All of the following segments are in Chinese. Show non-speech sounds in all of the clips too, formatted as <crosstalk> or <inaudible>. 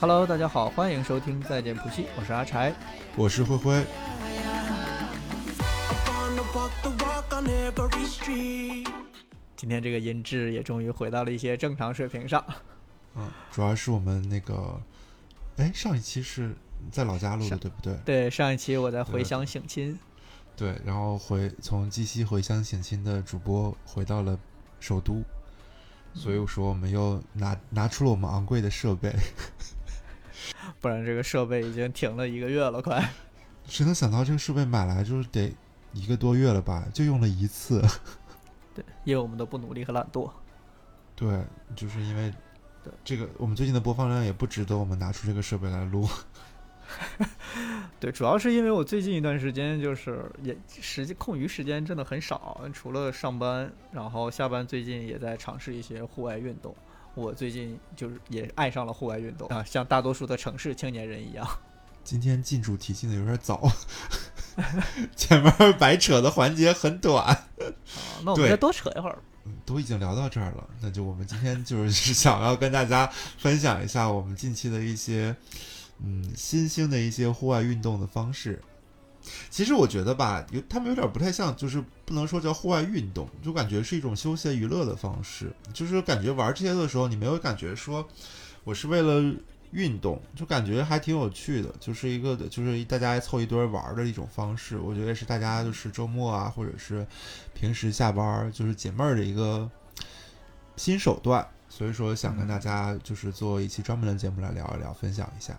Hello，大家好，欢迎收听再见普西，我是阿柴，我是灰灰。今天这个音质也终于回到了一些正常水平上。嗯，主要是我们那个，哎，上一期是在老家录的，对不对？对，上一期我在回乡省亲。对，然后回从鸡西回乡省亲的主播回到了首都，所以我说我们又拿拿出了我们昂贵的设备，<laughs> 不然这个设备已经停了一个月了，快。谁能想到这个设备买来就是得一个多月了吧？就用了一次。<laughs> 对，因为我们都不努力和懒惰。对，就是因为这个，我们最近的播放量也不值得我们拿出这个设备来录。<laughs> 对，主要是因为我最近一段时间就是也时间空余时间真的很少，除了上班，然后下班最近也在尝试一些户外运动。我最近就是也爱上了户外运动啊，像大多数的城市青年人一样。<laughs> 今天进主题进的有点早，<laughs> 前面白扯的环节很短。啊，那我们再多扯一会儿。嗯，都已经聊到这儿了，那就我们今天就是想要跟大家分享一下我们近期的一些。嗯，新兴的一些户外运动的方式，其实我觉得吧，有他们有点不太像，就是不能说叫户外运动，就感觉是一种休闲娱乐的方式。就是感觉玩这些的时候，你没有感觉说我是为了运动，就感觉还挺有趣的，就是一个就是大家凑一堆玩的一种方式。我觉得是大家就是周末啊，或者是平时下班就是解闷儿的一个新手段。所以说，想跟大家就是做一期专门的节目来聊一聊，分享一下。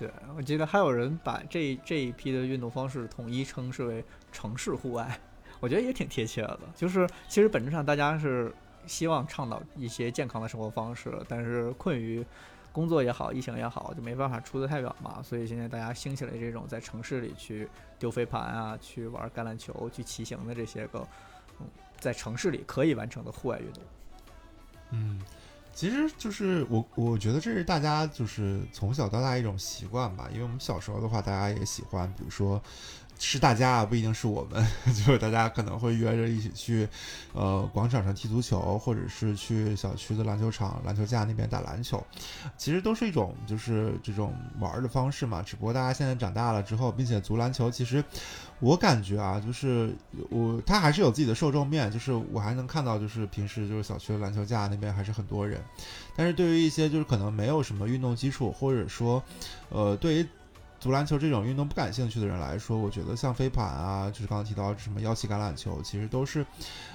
对，我记得还有人把这这一批的运动方式统一称之为城市户外，我觉得也挺贴切的。就是其实本质上大家是希望倡导一些健康的生活方式，但是困于工作也好，疫情也好，就没办法出得太远嘛。所以现在大家兴起了这种在城市里去丢飞盘啊，去玩橄榄球、去骑行的这些个，嗯，在城市里可以完成的户外运动。嗯。其实就是我，我觉得这是大家就是从小到大一种习惯吧。因为我们小时候的话，大家也喜欢，比如说是大家啊，不一定是我们，<laughs> 就是大家可能会约着一起去，呃，广场上踢足球，或者是去小区的篮球场、篮球架那边打篮球。其实都是一种就是这种玩的方式嘛。只不过大家现在长大了之后，并且足篮球其实。我感觉啊，就是我他还是有自己的受众面，就是我还能看到，就是平时就是小区的篮球架那边还是很多人，但是对于一些就是可能没有什么运动基础，或者说，呃，对于足篮球这种运动不感兴趣的人来说，我觉得像飞盘啊，就是刚刚提到什么腰旗橄榄球，其实都是，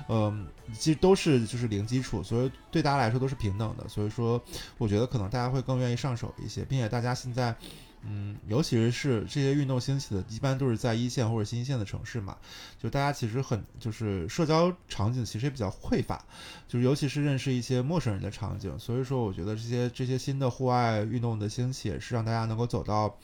嗯，其实都是就是零基础，所以对大家来说都是平等的，所以说我觉得可能大家会更愿意上手一些，并且大家现在。嗯，尤其是这些运动兴起的，一般都是在一线或者新一线的城市嘛，就大家其实很就是社交场景其实也比较匮乏，就是尤其是认识一些陌生人的场景，所以说我觉得这些这些新的户外运动的兴起，也是让大家能够走到，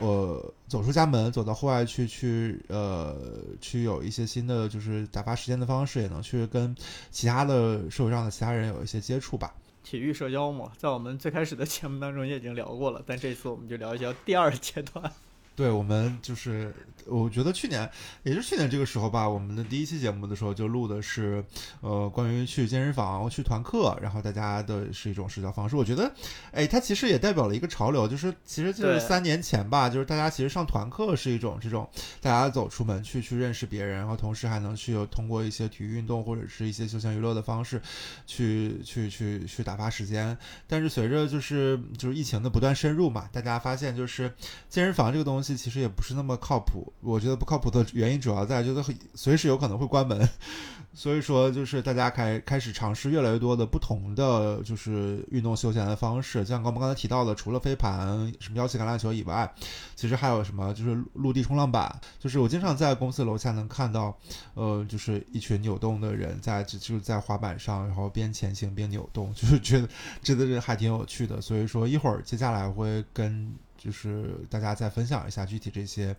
呃，走出家门，走到户外去去呃去有一些新的就是打发时间的方式，也能去跟其他的社会上的其他人有一些接触吧。体育社交嘛，在我们最开始的节目当中也已经聊过了，但这次我们就聊一下第二阶段。对，我们就是。我觉得去年，也就是去年这个时候吧，我们的第一期节目的时候就录的是，呃，关于去健身房、去团课，然后大家的是一种社交方式。我觉得，哎，它其实也代表了一个潮流，就是其实就是三年前吧，就是大家其实上团课是一种这种大家走出门去去认识别人，然后同时还能去通过一些体育运动或者是一些休闲娱乐的方式，去去去去打发时间。但是随着就是就是疫情的不断深入嘛，大家发现就是健身房这个东西其实也不是那么靠谱。我觉得不靠谱的原因主要在就是随时有可能会关门，<laughs> 所以说就是大家开开始尝试越来越多的不同的就是运动休闲的方式，像我们刚才提到的，除了飞盘、什么腰旗橄榄球以外，其实还有什么就是陆地冲浪板，就是我经常在公司楼下能看到，呃，就是一群扭动的人在就就在滑板上，然后边前行边扭动，就是觉得真的是还挺有趣的。所以说一会儿接下来会跟。就是大家再分享一下具体这些，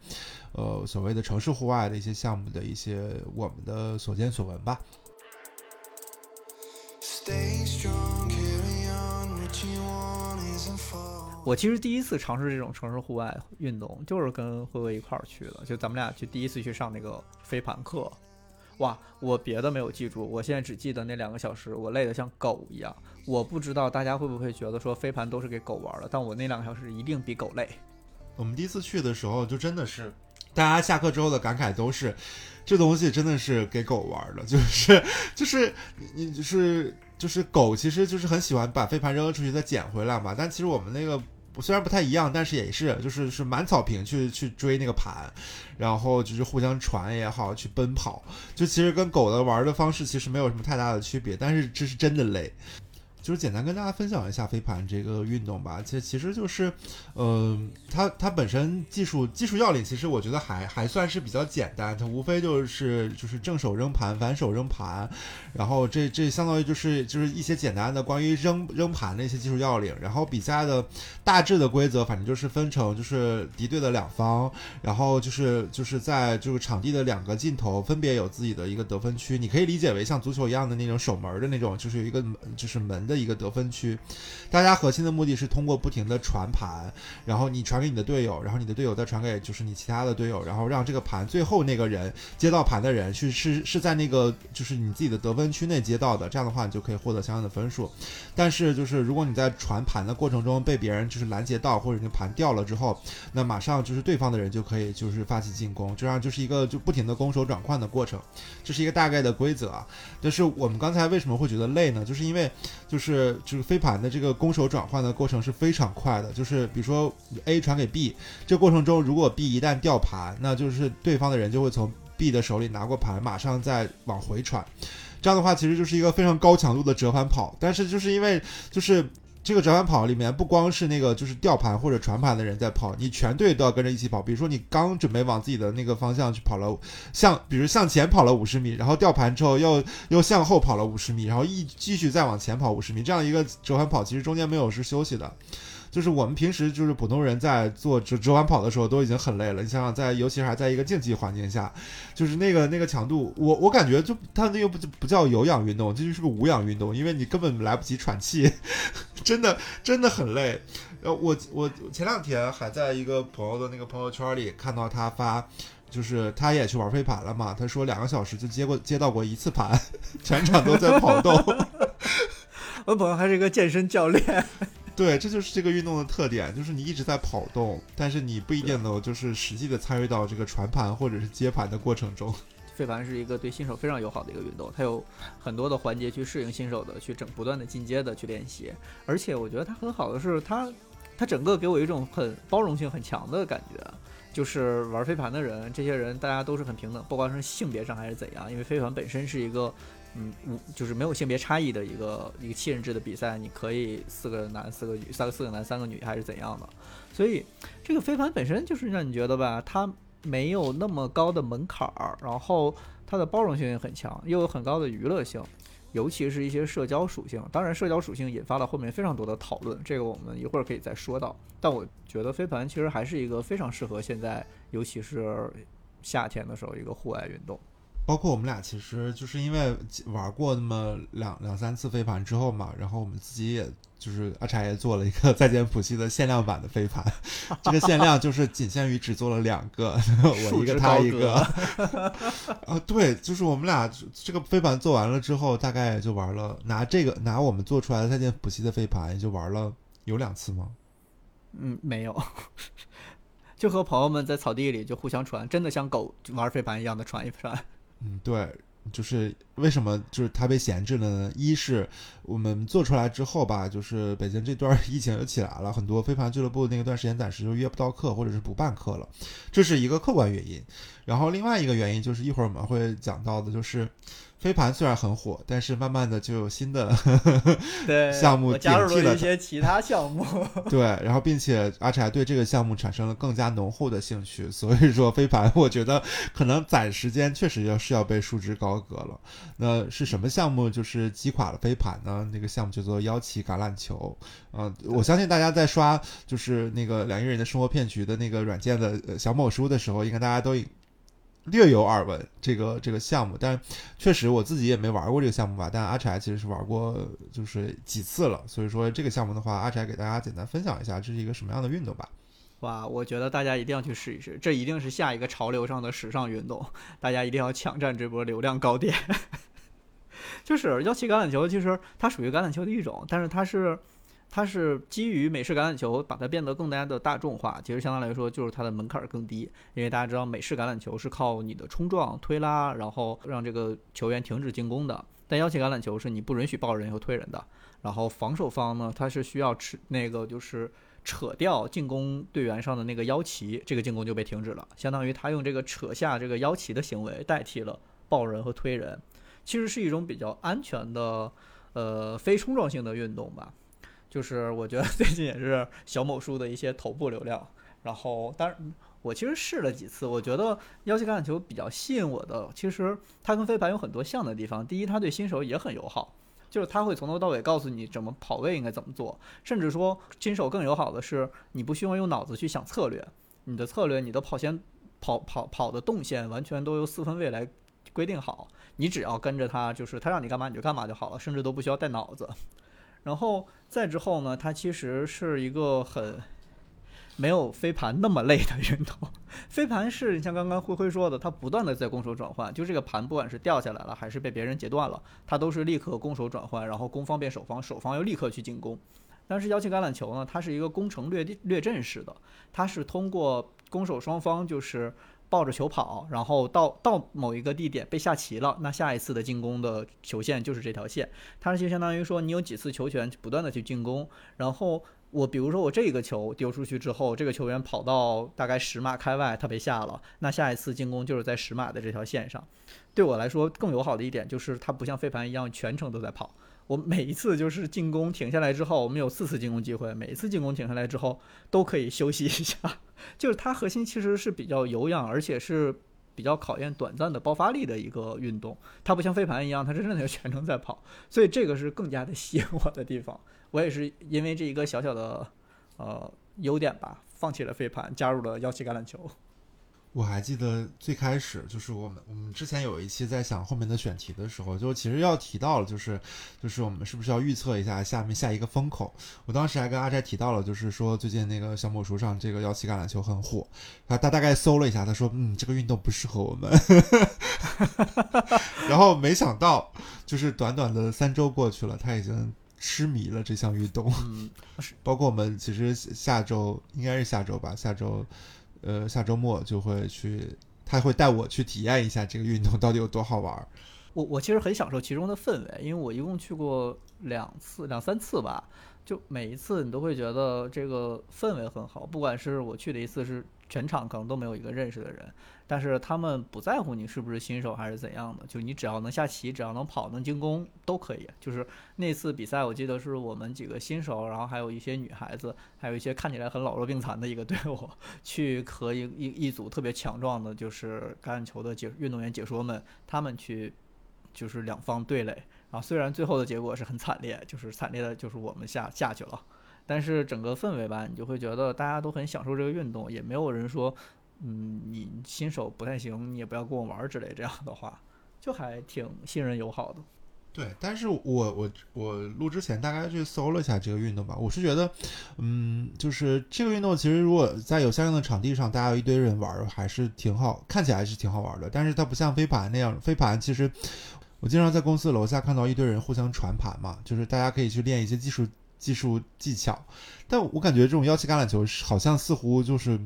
呃，所谓的城市户外的一些项目的一些我们的所见所闻吧。我其实第一次尝试这种城市户外运动，就是跟辉辉一块儿去的，就咱们俩去第一次去上那个飞盘课，哇，我别的没有记住，我现在只记得那两个小时，我累得像狗一样。我不知道大家会不会觉得说飞盘都是给狗玩的，但我那两个小时一定比狗累。我们第一次去的时候，就真的是大家下课之后的感慨都是，这东西真的是给狗玩的，就是就是你就是就是狗，其实就是很喜欢把飞盘扔出去再捡回来嘛。但其实我们那个虽然不太一样，但是也是就是是满草坪去去追那个盘，然后就是互相传也好，去奔跑，就其实跟狗的玩的方式其实没有什么太大的区别，但是这是真的累。就是简单跟大家分享一下飞盘这个运动吧，其实其实就是，呃，它它本身技术技术要领，其实我觉得还还算是比较简单，它无非就是就是正手扔盘，反手扔盘，然后这这相当于就是就是一些简单的关于扔扔盘的一些技术要领，然后比赛的大致的规则，反正就是分成就是敌对的两方，然后就是就是在这个场地的两个尽头分别有自己的一个得分区，你可以理解为像足球一样的那种守门的那种，就是有一个就是门的。一个得分区，大家核心的目的是通过不停的传盘，然后你传给你的队友，然后你的队友再传给就是你其他的队友，然后让这个盘最后那个人接到盘的人是是是在那个就是你自己的得分区内接到的，这样的话你就可以获得相应的分数。但是就是如果你在传盘的过程中被别人就是拦截到，或者你盘掉了之后，那马上就是对方的人就可以就是发起进攻，这样就是一个就不停的攻守转换的过程，这是一个大概的规则啊。但是我们刚才为什么会觉得累呢？就是因为就是。是，就是飞盘的这个攻守转换的过程是非常快的。就是比如说 A 传给 B，这过程中如果 B 一旦掉盘，那就是对方的人就会从 B 的手里拿过盘，马上再往回传。这样的话，其实就是一个非常高强度的折返跑。但是就是因为就是。这个折返跑里面不光是那个就是吊盘或者传盘的人在跑，你全队都要跟着一起跑。比如说你刚准备往自己的那个方向去跑了，向比如向前跑了五十米，然后吊盘之后又又向后跑了五十米，然后一继续再往前跑五十米，这样一个折返跑其实中间没有是休息的。就是我们平时就是普通人在做折折返跑的时候都已经很累了，你想想在尤其是还在一个竞技环境下，就是那个那个强度，我我感觉就它那个不不叫有氧运动，这就是个无氧运动，因为你根本来不及喘气，<laughs> 真的真的很累。呃，我我前两天还在一个朋友的那个朋友圈里看到他发，就是他也去玩飞盘了嘛，他说两个小时就接过接到过一次盘，<laughs> 全场都在跑动。<laughs> 我朋友还是一个健身教练。对，这就是这个运动的特点，就是你一直在跑动，但是你不一定能就是实际的参与到这个传盘或者是接盘的过程中。<laughs> 飞盘是一个对新手非常友好的一个运动，它有很多的环节去适应新手的，去整不断的进阶的去练习。而且我觉得它很好的是，它它整个给我一种很包容性很强的感觉，就是玩飞盘的人，这些人大家都是很平等，不管是性别上还是怎样，因为飞盘本身是一个。嗯，无就是没有性别差异的一个一个七人制的比赛，你可以四个男四个女，三个四个男三个女还是怎样的？所以这个飞盘本身就是让你觉得吧，它没有那么高的门槛儿，然后它的包容性也很强，又有很高的娱乐性，尤其是一些社交属性。当然，社交属性引发了后面非常多的讨论，这个我们一会儿可以再说到。但我觉得飞盘其实还是一个非常适合现在，尤其是夏天的时候一个户外运动。包括我们俩，其实就是因为玩过那么两两三次飞盘之后嘛，然后我们自己也就是阿柴也做了一个再见普西的限量版的飞盘，这个限量就是仅限于只做了两个，<laughs> 我一个他一个。啊，对，就是我们俩这个飞盘做完了之后，大概也就玩了拿这个拿我们做出来的再见普西的飞盘，也就玩了有两次吗？嗯，没有，<laughs> 就和朋友们在草地里就互相传，真的像狗玩飞盘一样的传一传。嗯，对，就是为什么就是它被闲置了呢？一是我们做出来之后吧，就是北京这段疫情又起来了，很多飞盘俱乐部那个段时间暂时就约不到课，或者是不办课了，这是一个客观原因。然后另外一个原因就是一会儿我们会讲到的，就是。飞盘虽然很火，但是慢慢的就有新的对项目加入了一些其他项目。对，然后并且阿柴对这个项目产生了更加浓厚的兴趣，所以说飞盘我觉得可能暂时间确实要是要被束之高阁了。那是什么项目就是击垮了飞盘呢？那个项目叫做妖旗橄榄球。嗯，我相信大家在刷就是那个两亿人的生活骗局的那个软件的小某书的时候，应该大家都。略有耳闻这个这个项目，但确实我自己也没玩过这个项目吧。但阿柴其实是玩过，就是几次了。所以说这个项目的话，阿柴给大家简单分享一下，这是一个什么样的运动吧。哇，我觉得大家一定要去试一试，这一定是下一个潮流上的时尚运动，大家一定要抢占这波流量高点。<laughs> 就是腰旗橄榄球，其实它属于橄榄球的一种，但是它是它是基于美式橄榄球把它变得更加的大众化。其实相当来说，就是它的门槛更低，因为大家知道美式橄榄球是靠你的冲撞、推拉，然后让这个球员停止进攻的。但腰旗橄榄球是你不允许抱人和推人的，然后防守方呢，他是需要吃那个就是扯掉进攻队员上的那个腰旗，这个进攻就被停止了。相当于他用这个扯下这个腰旗的行为代替了抱人和推人。其实是一种比较安全的，呃，非冲撞性的运动吧。就是我觉得最近也是小某书的一些头部流量。然后，当然我其实试了几次，我觉得腰旗橄榄球比较吸引我的，其实它跟飞盘有很多像的地方。第一，它对新手也很友好，就是他会从头到尾告诉你怎么跑位应该怎么做，甚至说新手更友好的是，你不需要用脑子去想策略，你的策略、你的跑线、跑跑跑的动线完全都由四分卫来。规定好，你只要跟着他，就是他让你干嘛你就干嘛就好了，甚至都不需要带脑子。然后再之后呢，它其实是一个很没有飞盘那么累的运动。飞盘是像刚刚灰灰说的，它不断的在攻守转换，就这个盘不管是掉下来了还是被别人截断了，它都是立刻攻守转换，然后攻方变守方，守方又立刻去进攻。但是邀请橄榄球呢，它是一个攻城略地略阵式的，它是通过攻守双方就是。抱着球跑，然后到到某一个地点被下棋了，那下一次的进攻的球线就是这条线。它就相当于说，你有几次球权不断的去进攻，然后我比如说我这个球丢出去之后，这个球员跑到大概十码开外，他被下了，那下一次进攻就是在十码的这条线上。对我来说更友好的一点就是，它不像飞盘一样全程都在跑。我每一次就是进攻停下来之后，我们有四次进攻机会，每一次进攻停下来之后都可以休息一下。<laughs> 就是它核心其实是比较有氧，而且是比较考验短暂的爆发力的一个运动。它不像飞盘一样，它真正的全程在跑，所以这个是更加的吸引我的地方。我也是因为这一个小小的呃优点吧，放弃了飞盘，加入了幺七橄榄球。我还记得最开始就是我们我们之前有一期在想后面的选题的时候，就其实要提到了，就是就是我们是不是要预测一下下面下一个风口？我当时还跟阿斋提到了，就是说最近那个小某书上这个幺七橄榄球很火，他他大概搜了一下，他说嗯这个运动不适合我们，<laughs> 然后没想到就是短短的三周过去了，他已经痴迷了这项运动，<laughs> 包括我们其实下周应该是下周吧，下周。呃，下周末就会去，他会带我去体验一下这个运动到底有多好玩。我我其实很享受其中的氛围，因为我一共去过两次、两三次吧，就每一次你都会觉得这个氛围很好。不管是我去的一次是全场可能都没有一个认识的人。但是他们不在乎你是不是新手还是怎样的，就你只要能下棋，只要能跑能进攻都可以。就是那次比赛，我记得是我们几个新手，然后还有一些女孩子，还有一些看起来很老弱病残的一个队伍，去和一一一组特别强壮的，就是橄榄球的解运动员解说们，他们去就是两方对垒。然后虽然最后的结果是很惨烈，就是惨烈的就是我们下下去了，但是整个氛围吧，你就会觉得大家都很享受这个运动，也没有人说。嗯，你新手不太行，你也不要跟我玩之类这样的话，就还挺信任友好的。对，但是我我我录之前大概去搜了一下这个运动吧，我是觉得，嗯，就是这个运动其实如果在有相应的场地上，大家有一堆人玩，还是挺好，看起来是挺好玩的。但是它不像飞盘那样，飞盘其实我经常在公司楼下看到一堆人互相传盘嘛，就是大家可以去练一些技术技术技巧。但我感觉这种幺七橄榄球好像似乎就是。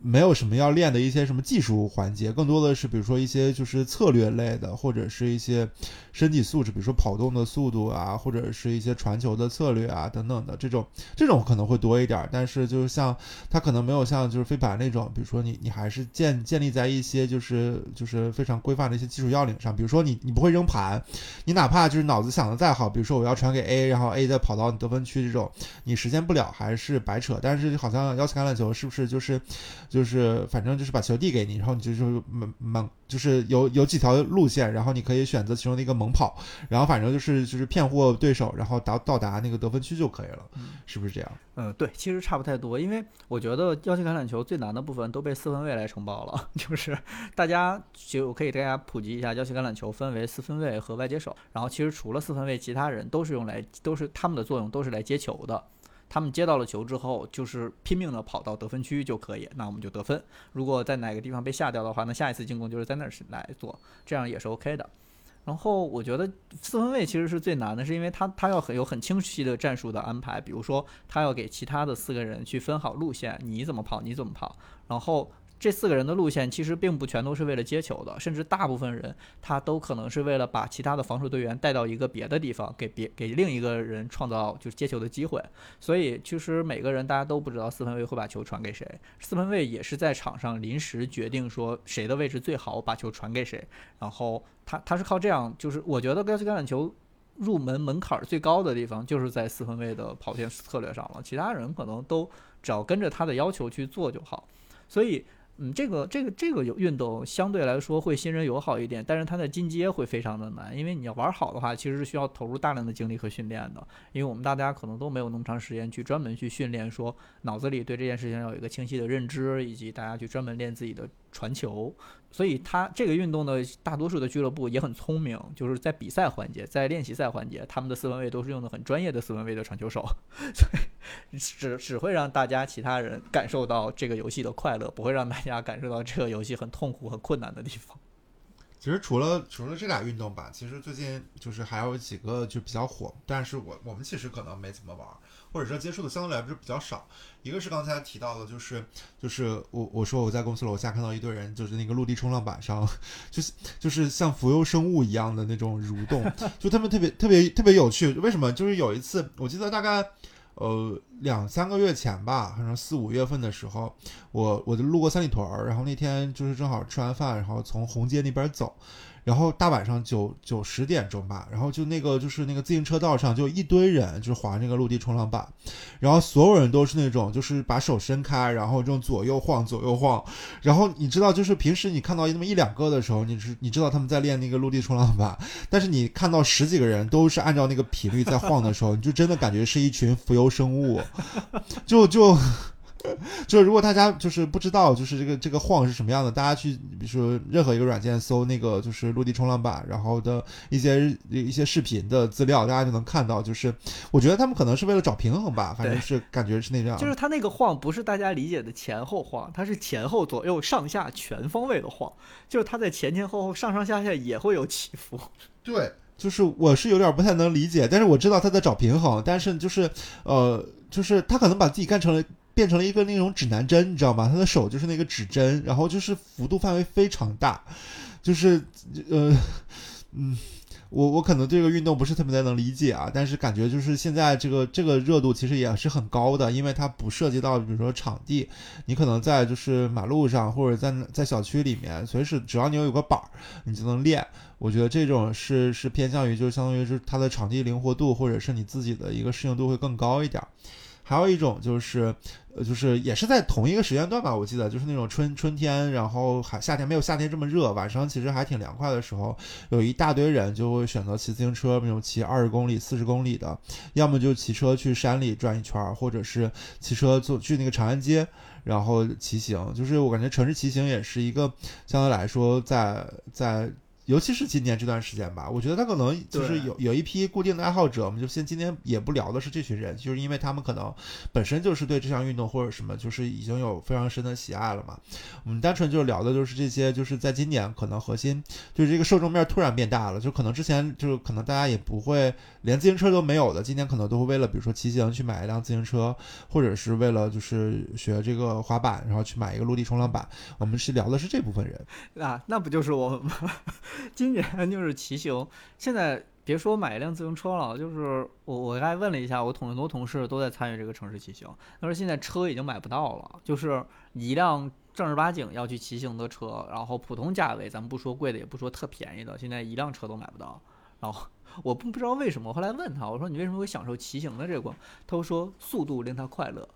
没有什么要练的一些什么技术环节，更多的是比如说一些就是策略类的，或者是一些身体素质，比如说跑动的速度啊，或者是一些传球的策略啊等等的这种，这种可能会多一点。但是就是像它可能没有像就是飞盘那种，比如说你你还是建建立在一些就是就是非常规范的一些技术要领上，比如说你你不会扔盘，你哪怕就是脑子想的再好，比如说我要传给 A，然后 A 再跑到你得分区这种，你实现不了还是白扯。但是好像邀请橄榄球是不是就是？就是反正就是把球递给你，然后你就是猛猛，就是有有几条路线，然后你可以选择其中的一个猛跑，然后反正就是就是骗获对手，然后达到达那个得分区就可以了，是不是这样？嗯，对，其实差不太多，因为我觉得腰旗橄榄球最难的部分都被四分卫来承包了，<laughs> 就是大家就可以大家普及一下，腰旗橄榄球分为四分卫和外接手，然后其实除了四分卫，其他人都是用来都是他们的作用都是来接球的。他们接到了球之后，就是拼命的跑到得分区就可以，那我们就得分。如果在哪个地方被下掉的话，那下一次进攻就是在那儿来做，这样也是 OK 的。然后我觉得四分位其实是最难的，是因为他他要很有很清晰的战术的安排，比如说他要给其他的四个人去分好路线，你怎么跑你怎么跑，然后。这四个人的路线其实并不全都是为了接球的，甚至大部分人他都可能是为了把其他的防守队员带到一个别的地方，给别给另一个人创造就是接球的机会。所以其实每个人大家都不知道四分卫会把球传给谁，四分卫也是在场上临时决定说谁的位置最好，把球传给谁。然后他他是靠这样，就是我觉得高级橄榄球入门门槛最高的地方就是在四分卫的跑线策略上了，其他人可能都只要跟着他的要求去做就好。所以。嗯，这个这个这个有运动相对来说会新人友好一点，但是它的进阶会非常的难，因为你要玩好的话，其实是需要投入大量的精力和训练的。因为我们大家可能都没有那么长时间去专门去训练，说脑子里对这件事情要有一个清晰的认知，以及大家去专门练自己的。传球，所以他这个运动的大多数的俱乐部也很聪明，就是在比赛环节，在练习赛环节，他们的四分卫都是用的很专业的四分卫的传球手，<laughs> 所以只只会让大家其他人感受到这个游戏的快乐，不会让大家感受到这个游戏很痛苦、很困难的地方。其实除了除了这俩运动吧，其实最近就是还有几个就比较火，但是我我们其实可能没怎么玩。或者说接触的相对来说比较少，一个是刚才提到的，就是就是我我说我在公司楼下看到一堆人，就是那个陆地冲浪板上，<laughs> 就是就是像浮游生物一样的那种蠕动，<laughs> 就他们特别特别特别有趣。为什么？就是有一次，我记得大概呃两三个月前吧，好像四五月份的时候，我我就路过三里屯儿，然后那天就是正好吃完饭，然后从红街那边走。然后大晚上九九十点钟吧，然后就那个就是那个自行车道上就一堆人，就是滑那个陆地冲浪板，然后所有人都是那种就是把手伸开，然后这种左右晃左右晃，然后你知道就是平时你看到那么一两个的时候，你是你知道他们在练那个陆地冲浪板，但是你看到十几个人都是按照那个频率在晃的时候，你就真的感觉是一群浮游生物，就就。<laughs> 就如果大家就是不知道，就是这个这个晃是什么样的，大家去比如说任何一个软件搜那个就是陆地冲浪板，然后的一些一些视频的资料，大家就能看到。就是我觉得他们可能是为了找平衡吧，反正是感觉是那样。就是他那个晃不是大家理解的前后晃，它是前后左右上下全方位的晃，就是它在前前后后上上下下也会有起伏。对，就是我是有点不太能理解，但是我知道他在找平衡，但是就是呃，就是他可能把自己干成了。变成了一个那种指南针，你知道吗？他的手就是那个指针，然后就是幅度范围非常大，就是呃嗯，我我可能这个运动不是特别的能理解啊，但是感觉就是现在这个这个热度其实也是很高的，因为它不涉及到比如说场地，你可能在就是马路上或者在在小区里面，随时只要你有有个板儿，你就能练。我觉得这种是是偏向于就是相当于是它的场地灵活度或者是你自己的一个适应度会更高一点。还有一种就是，呃，就是也是在同一个时间段吧，我记得就是那种春春天，然后还夏天没有夏天这么热，晚上其实还挺凉快的时候，有一大堆人就会选择骑自行车，那种骑二十公里、四十公里的，要么就骑车去山里转一圈，或者是骑车坐去那个长安街，然后骑行。就是我感觉城市骑行也是一个相对来说在在。尤其是今年这段时间吧，我觉得他可能就是有有一批固定的爱好者，我们就先今天也不聊的是这群人，就是因为他们可能本身就是对这项运动或者什么，就是已经有非常深的喜爱了嘛。我们单纯就聊的就是这些，就是在今年可能核心就是这个受众面突然变大了，就可能之前就是可能大家也不会连自行车都没有的，今天可能都会为了比如说骑行去买一辆自行车，或者是为了就是学这个滑板，然后去买一个陆地冲浪板。我们是聊的是这部分人啊，那不就是我们吗？今年 <laughs> 就是骑行，现在别说买一辆自行车了，就是我我刚才问了一下，我同很多同事都在参与这个城市骑行，他说现在车已经买不到了，就是一辆正儿八经要去骑行的车，然后普通价位，咱们不说贵的，也不说特便宜的，现在一辆车都买不到。然后我不不知道为什么，后来问他，我说你为什么会享受骑行的这个？他说速度令他快乐。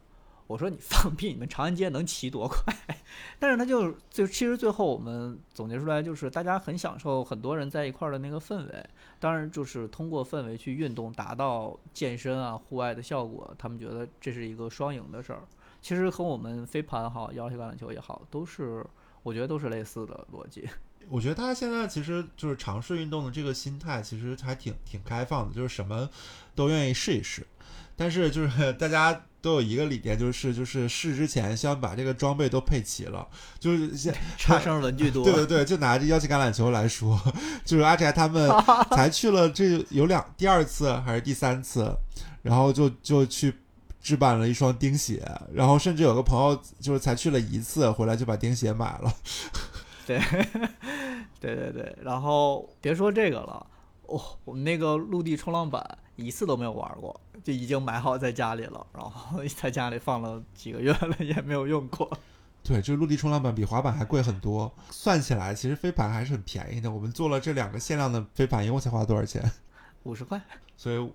我说你放屁！你们长安街能骑多快？<laughs> 但是他就就其实最后我们总结出来就是大家很享受很多人在一块儿的那个氛围。当然就是通过氛围去运动，达到健身啊户外的效果。他们觉得这是一个双赢的事儿。其实和我们飞盘好，摇起橄榄球也好，都是我觉得都是类似的逻辑。<laughs> 我觉得大家现在其实就是尝试运动的这个心态，其实还挺挺开放的，就是什么都愿意试一试。但是就是 <laughs> 大家都有一个理念，就是就是试之前先把这个装备都配齐了，就是先差生文具多。<laughs> 对对对，就拿这邀请橄榄球来说，就是阿宅他们 <laughs> 才去了这有两第二次还是第三次，然后就就去置办了一双钉鞋，然后甚至有个朋友就是才去了一次，回来就把钉鞋买了。对，对对对，然后别说这个了，哦，我们那个陆地冲浪板一次都没有玩过。就已经买好在家里了，然后在家里放了几个月了，也没有用过。对，这陆地冲浪板比滑板还贵很多，算起来其实飞盘还是很便宜的。我们做了这两个限量的飞盘，一共才花多少钱？五十块。所以。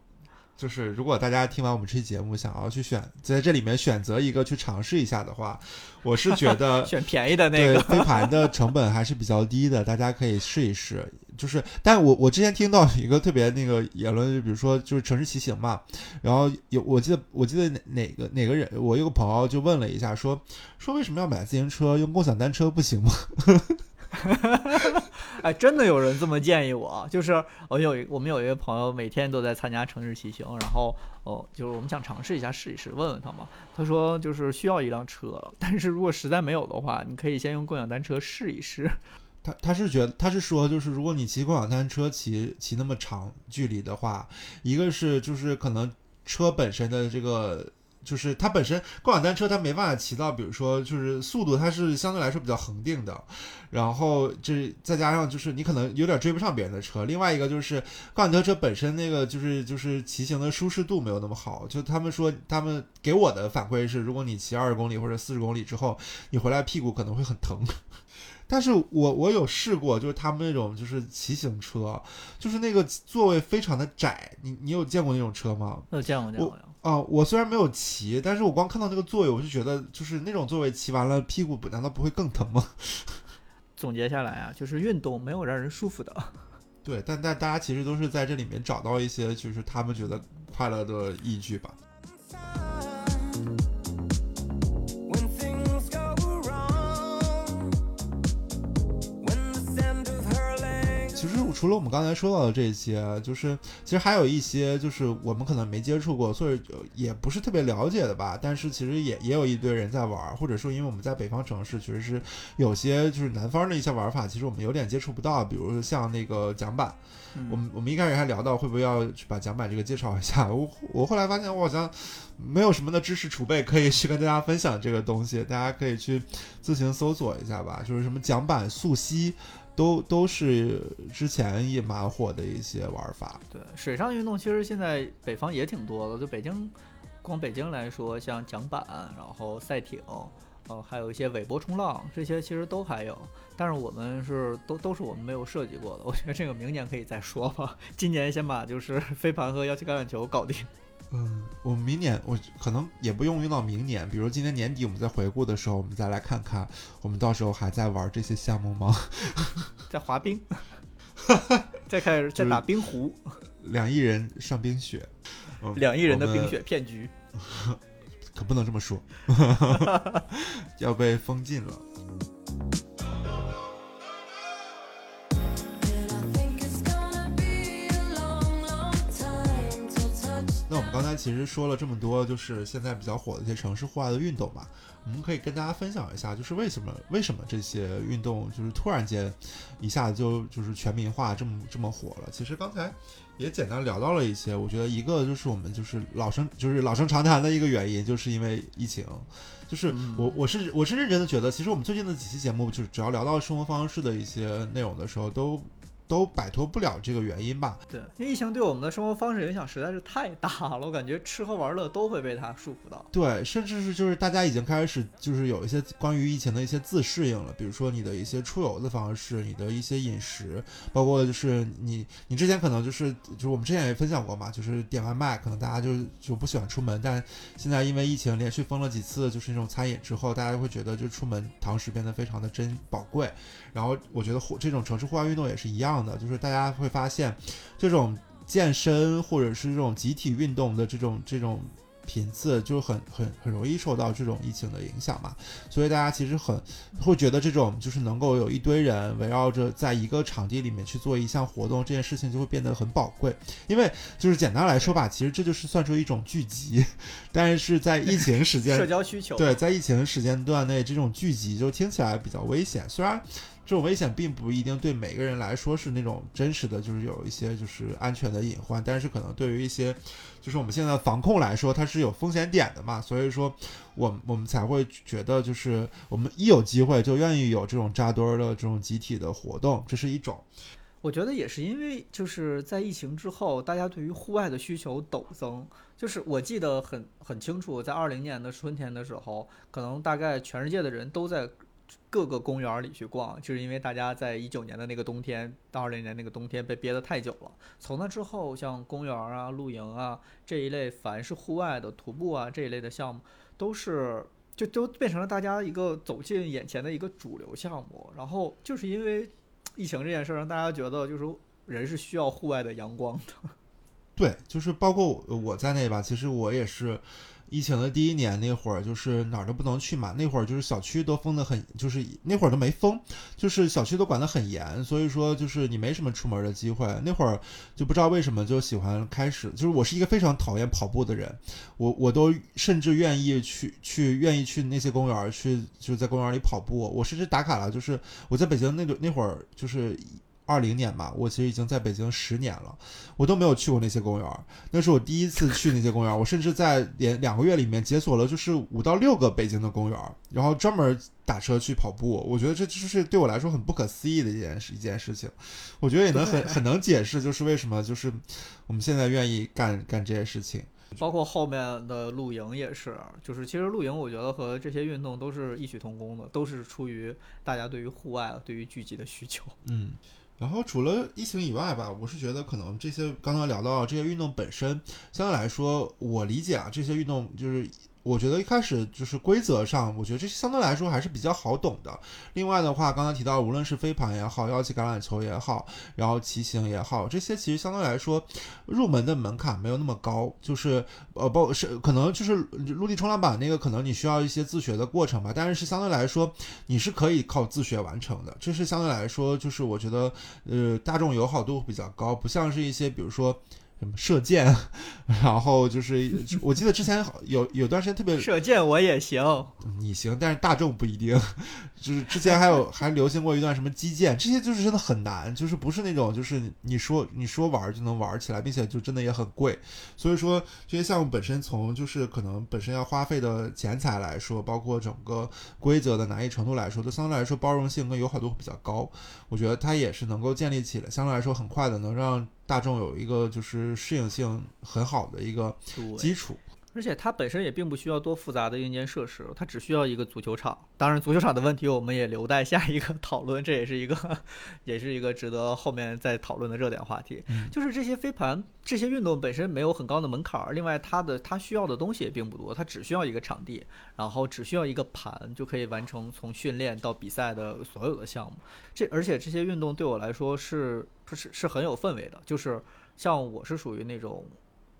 就是如果大家听完我们这期节目，想要去选在这里面选择一个去尝试一下的话，我是觉得 <laughs> 选便宜的那个飞盘的成本还是比较低的，大家可以试一试。就是，但我我之前听到一个特别那个言论，就比如说就是城市骑行嘛，然后有我记得我记得哪哪个哪个人，我有个朋友就问了一下，说说为什么要买自行车，用共享单车不行吗？<laughs> 哎，真的有人这么建议我，就是我有一我们有一个朋友每天都在参加城市骑行，然后哦，就是我们想尝试一下试一试，问问他嘛。他说就是需要一辆车，但是如果实在没有的话，你可以先用共享单车试一试。他他是觉得他是说就是如果你骑共享单车骑骑那么长距离的话，一个是就是可能车本身的这个。就是它本身共享单车，它没办法骑到，比如说就是速度，它是相对来说比较恒定的。然后这再加上就是你可能有点追不上别人的车。另外一个就是共享单车本身那个就是就是骑行的舒适度没有那么好。就他们说他们给我的反馈是，如果你骑二十公里或者四十公里之后，你回来屁股可能会很疼。但是我我有试过，就是他们那种就是骑行车，就是那个座位非常的窄。你你有见过那种车吗？有见过见过。啊，我虽然没有骑，但是我光看到那个座位，我就觉得就是那种座位骑完了屁股不难道不会更疼吗？总结下来啊，就是运动没有让人舒服的。<laughs> 对，但但大家其实都是在这里面找到一些就是他们觉得快乐的依据吧。除了我们刚才说到的这些，就是其实还有一些，就是我们可能没接触过，所以也不是特别了解的吧。但是其实也也有一堆人在玩，或者说因为我们在北方城市，确实是有些就是南方的一些玩法，其实我们有点接触不到。比如像那个桨板，我们我们一开始还聊到会不会要去把桨板这个介绍一下。我我后来发现我好像没有什么的知识储备可以去跟大家分享这个东西，大家可以去自行搜索一下吧。就是什么桨板溯溪。都都是之前也蛮火的一些玩法。对，水上运动其实现在北方也挺多的。就北京，光北京来说，像桨板，然后赛艇，呃，还有一些尾波冲浪，这些其实都还有。但是我们是都都是我们没有设计过的。我觉得这个明年可以再说吧。今年先把就是飞盘和幺七橄榄球搞定。嗯，我们明年我可能也不用用到明年，比如今年年底我们在回顾的时候，我们再来看看，我们到时候还在玩这些项目吗？<laughs> 在滑冰，<laughs> 再开始再打冰壶，两亿人上冰雪，两亿人的冰雪骗局，<laughs> 可不能这么说，要被封禁了。那我们刚才其实说了这么多，就是现在比较火的一些城市户外的运动嘛，我们可以跟大家分享一下，就是为什么为什么这些运动就是突然间一下子就就是全民化这么这么火了？其实刚才也简单聊到了一些，我觉得一个就是我们就是老生就是老生常谈的一个原因，就是因为疫情，就是我我是我是认真的觉得，其实我们最近的几期节目，就是只要聊到生活方式的一些内容的时候，都。都摆脱不了这个原因吧？对，因为疫情对我们的生活方式影响实在是太大了，我感觉吃喝玩乐都会被它束缚到。对，甚至是就是大家已经开始就是有一些关于疫情的一些自适应了，比如说你的一些出游的方式，你的一些饮食，包括就是你你之前可能就是就是我们之前也分享过嘛，就是点外卖，可能大家就就不喜欢出门，但现在因为疫情连续封了几次，就是那种餐饮之后，大家会觉得就出门堂食变得非常的珍宝贵。然后我觉得户这种城市户外运动也是一样的，就是大家会发现，这种健身或者是这种集体运动的这种这种频次，就很很很容易受到这种疫情的影响嘛。所以大家其实很会觉得这种就是能够有一堆人围绕着在一个场地里面去做一项活动，这件事情就会变得很宝贵。因为就是简单来说吧，其实这就是算出一种聚集，但是在疫情时间 <laughs> 社交需求对，在疫情时间段内这种聚集就听起来比较危险，虽然。这种危险并不一定对每个人来说是那种真实的，就是有一些就是安全的隐患，但是可能对于一些就是我们现在防控来说，它是有风险点的嘛，所以说我我们才会觉得就是我们一有机会就愿意有这种扎堆儿的这种集体的活动，这是一种。我觉得也是因为就是在疫情之后，大家对于户外的需求陡增，就是我记得很很清楚，在二零年的春天的时候，可能大概全世界的人都在。各个公园里去逛，就是因为大家在一九年的那个冬天到二零年那个冬天被憋得太久了。从那之后，像公园啊、露营啊这一类，凡是户外的徒步啊这一类的项目，都是就都变成了大家一个走进眼前的一个主流项目。然后就是因为疫情这件事，让大家觉得就是人是需要户外的阳光的。<laughs> 对，就是包括我在内吧，其实我也是。疫情的第一年那会儿，就是哪儿都不能去嘛。那会儿就是小区都封得很，就是那会儿都没封，就是小区都管得很严，所以说就是你没什么出门的机会。那会儿就不知道为什么就喜欢开始，就是我是一个非常讨厌跑步的人，我我都甚至愿意去去愿意去那些公园去，就在公园里跑步。我甚至打卡了，就是我在北京那个那会儿就是。二零年吧，我其实已经在北京十年了，我都没有去过那些公园。那是我第一次去那些公园，我甚至在连两个月里面解锁了就是五到六个北京的公园，然后专门打车去跑步。我觉得这就是对我来说很不可思议的一件事一件事情。我觉得也能很很能解释，就是为什么就是我们现在愿意干干这些事情。包括后面的露营也是，就是其实露营我觉得和这些运动都是异曲同工的，都是出于大家对于户外、对于聚集的需求。嗯。然后除了疫情以外吧，我是觉得可能这些刚刚聊到这些运动本身，相对来说，我理解啊，这些运动就是。我觉得一开始就是规则上，我觉得这相对来说还是比较好懂的。另外的话，刚才提到无论是飞盘也好，腰旗橄榄球也好，然后骑行也好，这些其实相对来说入门的门槛没有那么高。就是呃，包是可能就是陆地冲浪板那个，可能你需要一些自学的过程吧。但是是相对来说你是可以靠自学完成的。这是相对来说就是我觉得呃大众友好度比较高，不像是一些比如说。什么射箭，然后就是我记得之前有有段时间特别射箭我也行，你行，但是大众不一定。<laughs> 就是之前还有还流行过一段什么击剑，这些就是真的很难，就是不是那种就是你说你说玩就能玩起来，并且就真的也很贵。所以说这些项目本身从就是可能本身要花费的钱财来说，包括整个规则的难易程度来说，都相对来说包容性跟友好度比较高。我觉得它也是能够建立起来，相对来说很快的能让。大众有一个就是适应性很好的一个基础，而且它本身也并不需要多复杂的硬件设施，它只需要一个足球场。当然，足球场的问题我们也留待下一个 <laughs> 讨论，这也是一个，也是一个值得后面再讨论的热点话题。就是这些飞盘这些运动本身没有很高的门槛儿，另外它的它需要的东西也并不多，它只需要一个场地，然后只需要一个盘就可以完成从训练到比赛的所有的项目。这而且这些运动对我来说是。不是是很有氛围的，就是像我是属于那种，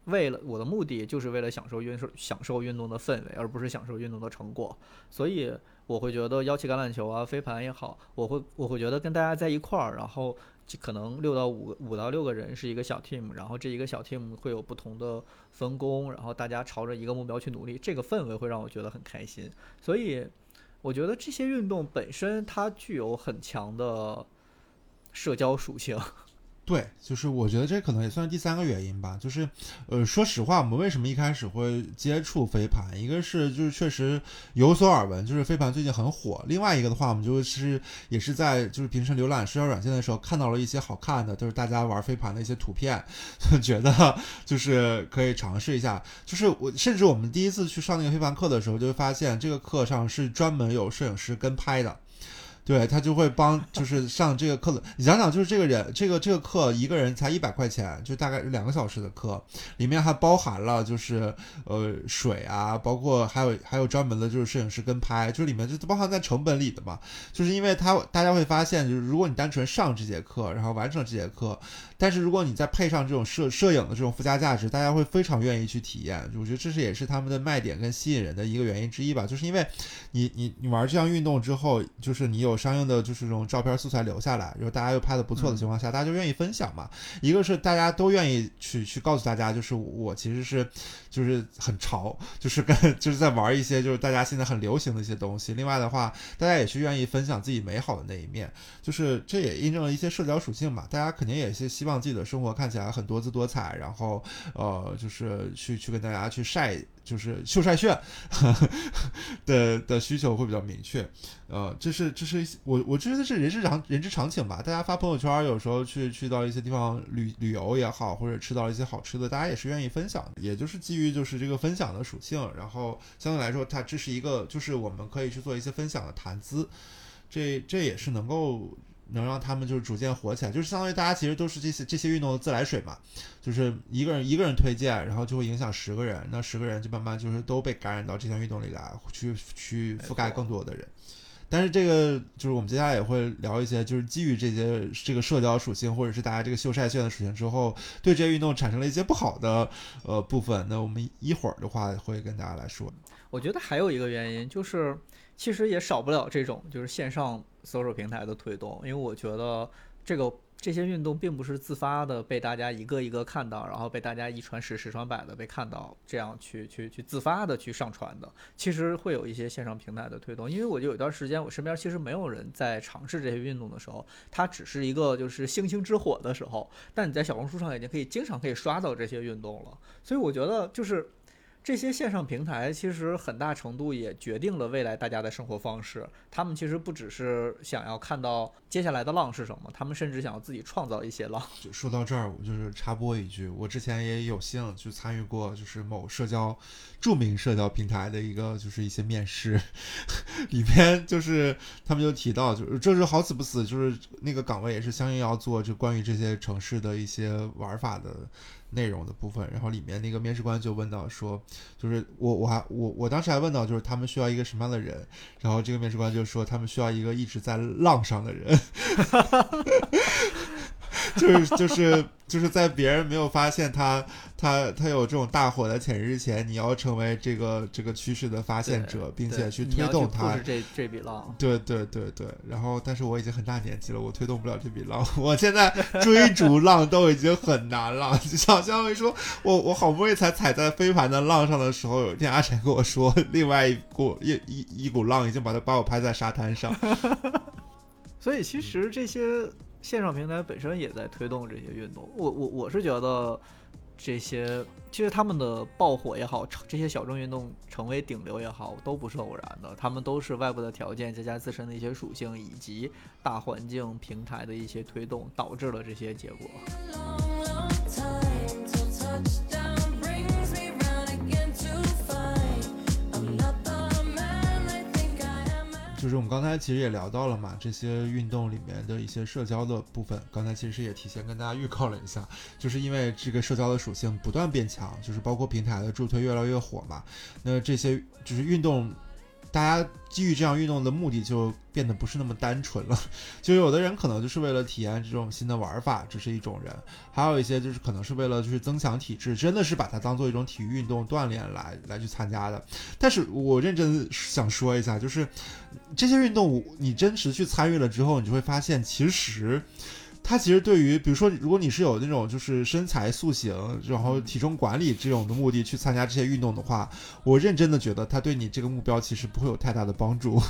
为了我的目的就是为了享受运受享受运动的氛围，而不是享受运动的成果，所以我会觉得腰旗橄榄球啊、飞盘也好，我会我会觉得跟大家在一块儿，然后可能六到五五到六个人是一个小 team，然后这一个小 team 会有不同的分工，然后大家朝着一个目标去努力，这个氛围会让我觉得很开心，所以我觉得这些运动本身它具有很强的。社交属性，对，就是我觉得这可能也算是第三个原因吧。就是，呃，说实话，我们为什么一开始会接触飞盘？一个是就是确实有所耳闻，就是飞盘最近很火。另外一个的话，我们就是也是在就是平时浏览社交软件的时候，看到了一些好看的，就是大家玩飞盘的一些图片，<laughs> 觉得就是可以尝试一下。就是我甚至我们第一次去上那个飞盘课的时候，就会发现这个课上是专门有摄影师跟拍的。对他就会帮，就是上这个课的。你想想，就是这个人，这个这个课一个人才一百块钱，就大概两个小时的课，里面还包含了就是呃水啊，包括还有还有专门的就是摄影师跟拍，就里面就包含在成本里的嘛。就是因为他大家会发现，就是如果你单纯上这节课，然后完成这节课，但是如果你再配上这种摄摄影的这种附加价值，大家会非常愿意去体验。我觉得这是也是他们的卖点跟吸引人的一个原因之一吧。就是因为你你你玩这项运动之后，就是你有。相应的就是这种照片素材留下来，然后大家又拍的不错的情况下，大家就愿意分享嘛。一个是大家都愿意去去告诉大家，就是我其实是就是很潮，就是跟就是在玩一些就是大家现在很流行的一些东西。另外的话，大家也是愿意分享自己美好的那一面，就是这也印证了一些社交属性嘛。大家肯定也是希望自己的生活看起来很多姿多彩，然后呃，就是去去跟大家去晒。就是秀晒炫 <laughs> 的的需求会比较明确，呃，这是这是我我觉得是人之常人之常情吧。大家发朋友圈，有时候去去到一些地方旅旅游也好，或者吃到一些好吃的，大家也是愿意分享的。也就是基于就是这个分享的属性，然后相对来说，它这是一个就是我们可以去做一些分享的谈资，这这也是能够。能让他们就是逐渐火起来，就是相当于大家其实都是这些这些运动的自来水嘛，就是一个人一个人推荐，然后就会影响十个人，那十个人就慢慢就是都被感染到这项运动里来，去去覆盖更多的人。但是这个就是我们接下来也会聊一些，就是基于这些这个社交属性，或者是大家这个秀晒炫的属性之后，对这些运动产生了一些不好的呃部分。那我们一会儿的话会跟大家来说。我觉得还有一个原因就是，其实也少不了这种就是线上。搜索平台的推动，因为我觉得这个这些运动并不是自发的被大家一个一个看到，然后被大家一传十十传百的被看到，这样去去去自发的去上传的。其实会有一些线上平台的推动，因为我就有一段时间，我身边其实没有人在尝试这些运动的时候，它只是一个就是星星之火的时候，但你在小红书上已经可以经常可以刷到这些运动了。所以我觉得就是。这些线上平台其实很大程度也决定了未来大家的生活方式。他们其实不只是想要看到接下来的浪是什么，他们甚至想要自己创造一些浪。就说到这儿，我就是插播一句，我之前也有幸去参与过，就是某社交著名社交平台的一个就是一些面试，<laughs> 里边就是他们就提到，就是这是好死不死，就是那个岗位也是相应要做就关于这些城市的一些玩法的。内容的部分，然后里面那个面试官就问到说，就是我我还我我当时还问到，就是他们需要一个什么样的人，然后这个面试官就说他们需要一个一直在浪上的人。<laughs> 就是就是就是在别人没有发现他他他有这种大火的潜质前，你要成为这个这个趋势的发现者，并且去推动它。这这笔浪。对对对对。然后，但是我已经很大年纪了，我推动不了这笔浪。我现在追逐浪都已经很难了。想象于说，我我好不容易才踩在飞盘的浪上的时候，有一天阿晨跟我说，另外一股一一一股浪已经把他把我拍在沙滩上。<laughs> 所以，其实这些。线上平台本身也在推动这些运动，我我我是觉得这些其实他们的爆火也好，这些小众运动成为顶流也好，都不是偶然的，他们都是外部的条件，再加自身的一些属性以及大环境平台的一些推动，导致了这些结果。就是我们刚才其实也聊到了嘛，这些运动里面的一些社交的部分，刚才其实也提前跟大家预告了一下，就是因为这个社交的属性不断变强，就是包括平台的助推越来越火嘛，那这些就是运动。大家基于这样运动的目的就变得不是那么单纯了，<laughs> 就有的人可能就是为了体验这种新的玩法，这是一种人；还有一些就是可能是为了就是增强体质，真的是把它当做一种体育运动锻炼来来去参加的。但是我认真想说一下，就是这些运动你真实去参与了之后，你就会发现其实。它其实对于，比如说，如果你是有那种就是身材塑形，然后体重管理这种的目的去参加这些运动的话，我认真的觉得它对你这个目标其实不会有太大的帮助。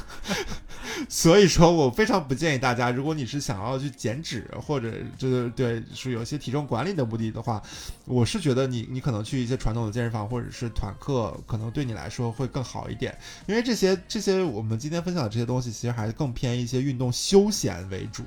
<laughs> 所以说我非常不建议大家，如果你是想要去减脂或者就是对是有一些体重管理的目的的话，我是觉得你你可能去一些传统的健身房或者是团课，可能对你来说会更好一点。因为这些这些我们今天分享的这些东西，其实还是更偏一些运动休闲为主。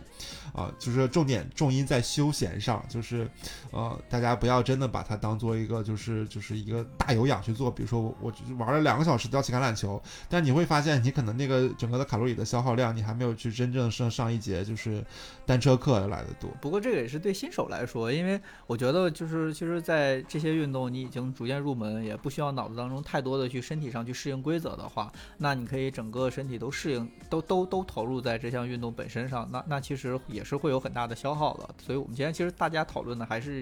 啊，就是重点重音在休闲上，就是呃，大家不要真的把它当做一个就是就是一个大有氧去做。比如说我我玩了两个小时吊起橄榄球，但你会发现你可能那个整个的卡路里的消耗量，你还没有去真正上上一节就是单车课来的多。不过这个也是对新手来说，因为我觉得就是其实，在这些运动你已经逐渐入门，也不需要脑子当中太多的去身体上去适应规则的话，那你可以整个身体都适应，都都都投入在这项运动本身上，那那其实也是会有很大的消耗的。所以我们今天其实大家讨论的还是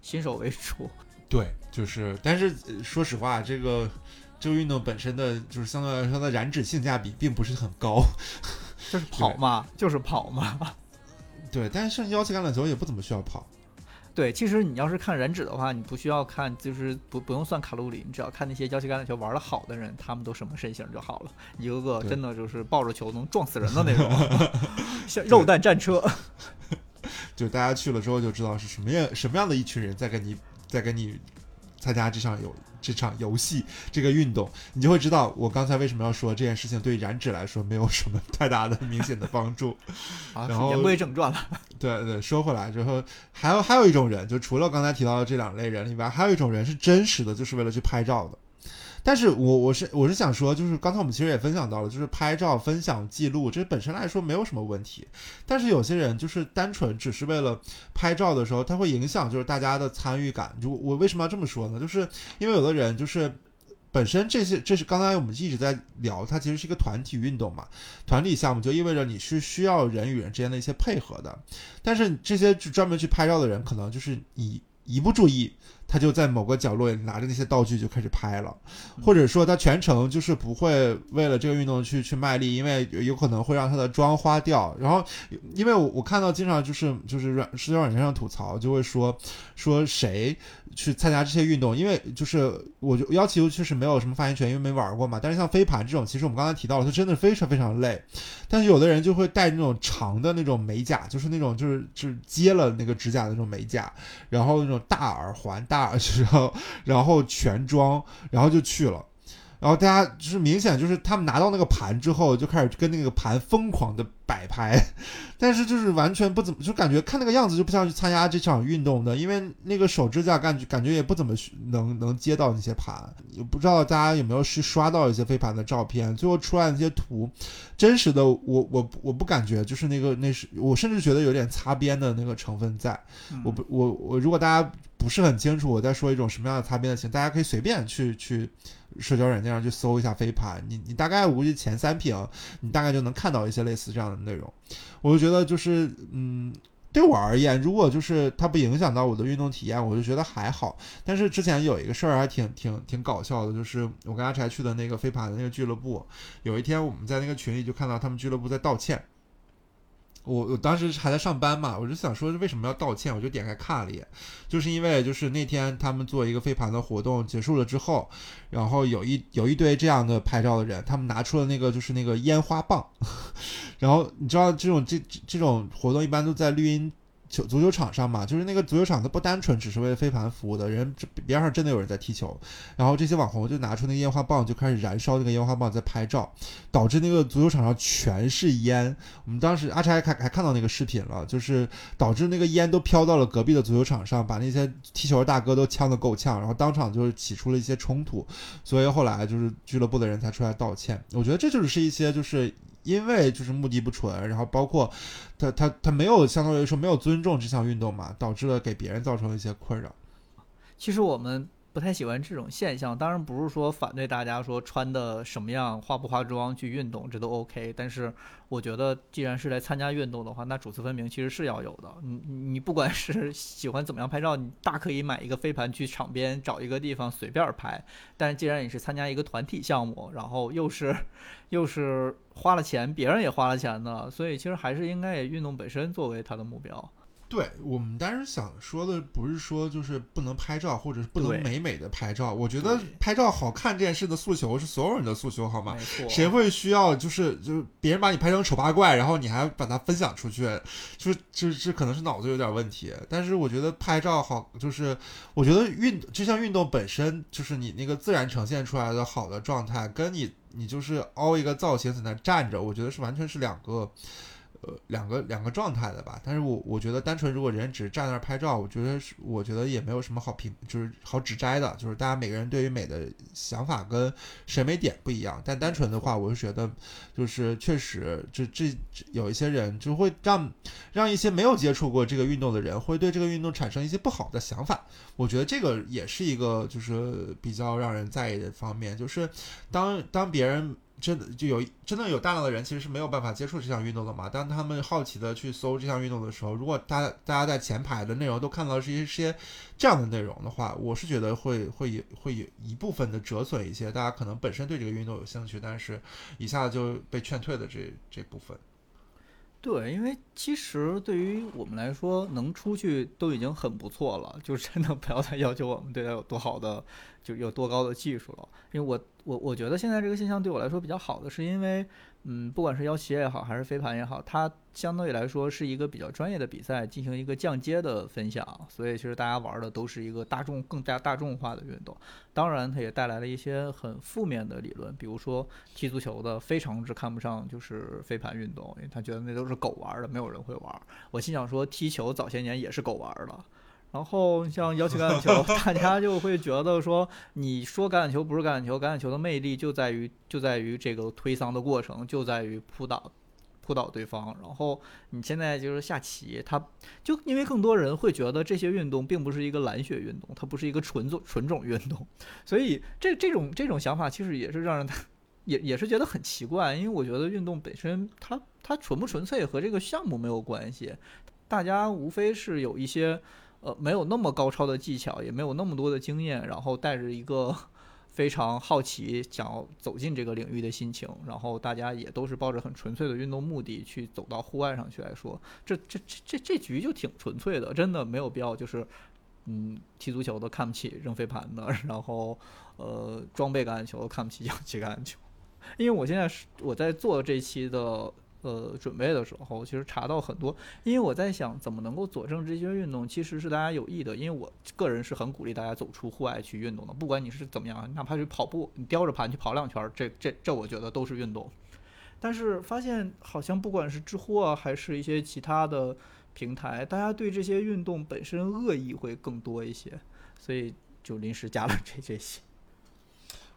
新手为主。<laughs> 对，就是，但是说实话，这个这个运动本身的就是相对来说的燃脂性价比并不是很高。<laughs> 就是跑嘛，就是跑嘛。对，但是像腰旗橄榄球也不怎么需要跑。对，其实你要是看燃脂的话，你不需要看，就是不不用算卡路里，你只要看那些腰旗橄榄球玩的好的人，他们都什么身形就好了，一个个真的就是抱着球能撞死人的那种，<laughs> 像肉弹战车。就大家去了之后就知道是什么样什么样的一群人在跟你在跟你参加这场游这场游戏这个运动，你就会知道我刚才为什么要说这件事情对燃脂来说没有什么太大的明显的帮助。<laughs> 然后言归正传了，<laughs> 对对，说回来之后，还有还有一种人，就除了刚才提到的这两类人以外，还有一种人是真实的，就是为了去拍照的。但是我我是我是想说，就是刚才我们其实也分享到了，就是拍照分享记录，这本身来说没有什么问题。但是有些人就是单纯只是为了拍照的时候，它会影响就是大家的参与感。就我为什么要这么说呢？就是因为有的人就是本身这些，这是刚才我们一直在聊，它其实是一个团体运动嘛，团体项目就意味着你是需要人与人之间的一些配合的。但是这些专门去拍照的人，可能就是你一不注意。他就在某个角落拿着那些道具就开始拍了，或者说他全程就是不会为了这个运动去去卖力，因为有可能会让他的妆花掉。然后，因为我我看到经常就是就是软社交软件上吐槽，就会说说谁去参加这些运动，因为就是我就要求确实没有什么发言权，因为没玩过嘛。但是像飞盘这种，其实我们刚才提到了，它真的非常非常累。但是有的人就会戴那种长的那种美甲，就是那种就是就是接了那个指甲的那种美甲，然后那种大耳环大。然后，然后全装，然后就去了。然后大家就是明显就是他们拿到那个盘之后，就开始跟那个盘疯狂的摆拍，<laughs> 但是就是完全不怎么，就感觉看那个样子就不像去参加这场运动的，因为那个手指甲感觉感觉也不怎么能能接到那些盘。也不知道大家有没有去刷到一些飞盘的照片，最后出来那些图，真实的我我我不感觉就是那个那是我甚至觉得有点擦边的那个成分在。我不我我如果大家不是很清楚我在说一种什么样的擦边的情，大家可以随便去去。社交软件上去搜一下飞盘，你你大概我估计前三屏，你大概就能看到一些类似这样的内容。我就觉得就是，嗯，对我而言，如果就是它不影响到我的运动体验，我就觉得还好。但是之前有一个事儿还挺挺挺搞笑的，就是我跟阿柴去的那个飞盘的那个俱乐部，有一天我们在那个群里就看到他们俱乐部在道歉。我我当时还在上班嘛，我就想说为什么要道歉，我就点开看了一眼，就是因为就是那天他们做一个飞盘的活动结束了之后，然后有一有一堆这样的拍照的人，他们拿出了那个就是那个烟花棒，<laughs> 然后你知道这种这这种活动一般都在绿茵。球足球场上嘛，就是那个足球场，它不单纯只是为飞盘服务的，人边上真的有人在踢球，然后这些网红就拿出那个烟花棒，就开始燃烧那个烟花棒在拍照，导致那个足球场上全是烟。我们当时阿柴还还看到那个视频了，就是导致那个烟都飘到了隔壁的足球场上，把那些踢球的大哥都呛得够呛，然后当场就是起出了一些冲突，所以后来就是俱乐部的人才出来道歉。我觉得这就是一些就是。因为就是目的不纯，然后包括他他他没有相当于说没有尊重这项运动嘛，导致了给别人造成一些困扰。其实我们。不太喜欢这种现象，当然不是说反对大家说穿的什么样、化不化妆去运动，这都 OK。但是我觉得，既然是来参加运动的话，那主次分明其实是要有的。你你不管是喜欢怎么样拍照，你大可以买一个飞盘去场边找一个地方随便拍。但是既然你是参加一个团体项目，然后又是又是花了钱，别人也花了钱的，所以其实还是应该以运动本身作为他的目标。对我们当时想说的不是说就是不能拍照，或者是不能美美的拍照。我觉得拍照好看这件事的诉求是所有人的诉求，好吗？谁会需要就是就是别人把你拍成丑八怪，然后你还把它分享出去？就是就是这可能是脑子有点问题。但是我觉得拍照好，就是我觉得运这项运动本身就是你那个自然呈现出来的好的状态，跟你你就是凹一个造型在那站着，我觉得是完全是两个。呃，两个两个状态的吧，但是我我觉得单纯如果人只是站那儿拍照，我觉得是我觉得也没有什么好评，就是好指摘的，就是大家每个人对于美的想法跟审美点不一样。但单纯的话，我是觉得就是确实这这有一些人就会让让一些没有接触过这个运动的人会对这个运动产生一些不好的想法。我觉得这个也是一个就是比较让人在意的方面，就是当当别人。真的就有真的有大量的人其实是没有办法接触这项运动的嘛？当他们好奇的去搜这项运动的时候，如果大大家在前排的内容都看到是一些这样的内容的话，我是觉得会会有会有一部分的折损一些。大家可能本身对这个运动有兴趣，但是一下子就被劝退的这这部分。对，因为其实对于我们来说，能出去都已经很不错了，就真的不要再要求我们对他有多好的，就有多高的技术了。因为我我我觉得现在这个现象对我来说比较好的，是因为。嗯，不管是腰旗也好，还是飞盘也好，它相对来说是一个比较专业的比赛，进行一个降阶的分享，所以其实大家玩的都是一个大众、更加大众化的运动。当然，它也带来了一些很负面的理论，比如说踢足球的非常之看不上就是飞盘运动，因为他觉得那都是狗玩的，没有人会玩。我心想说，踢球早些年也是狗玩的。然后像摇旗橄榄球，<laughs> 大家就会觉得说，你说橄榄球不是橄榄球，橄榄球的魅力就在于就在于这个推搡的过程，就在于扑倒扑倒对方。然后你现在就是下棋，它就因为更多人会觉得这些运动并不是一个蓝血运动，它不是一个纯种纯种运动，<laughs> 所以这这种这种想法其实也是让人 <laughs> 也也是觉得很奇怪。因为我觉得运动本身它它纯不纯粹和这个项目没有关系，大家无非是有一些。呃，没有那么高超的技巧，也没有那么多的经验，然后带着一个 <laughs> 非常好奇、想要走进这个领域的心情，然后大家也都是抱着很纯粹的运动目的去走到户外上去来说，这这这这这局就挺纯粹的，真的没有必要就是，嗯，踢足球的看不起扔飞盘的，<laughs> 然后呃，装备橄榄球看不起氧气橄榄球，<laughs> 因为我现在是我在做这期的。呃，准备的时候，其实查到很多，因为我在想怎么能够佐证这些运动其实是大家有益的。因为我个人是很鼓励大家走出户外去运动的，不管你是怎么样，哪怕是跑步，你叼着盘去跑两圈，这这这，我觉得都是运动。但是发现好像不管是知乎啊，还是一些其他的平台，大家对这些运动本身恶意会更多一些，所以就临时加了 <laughs> 这这些。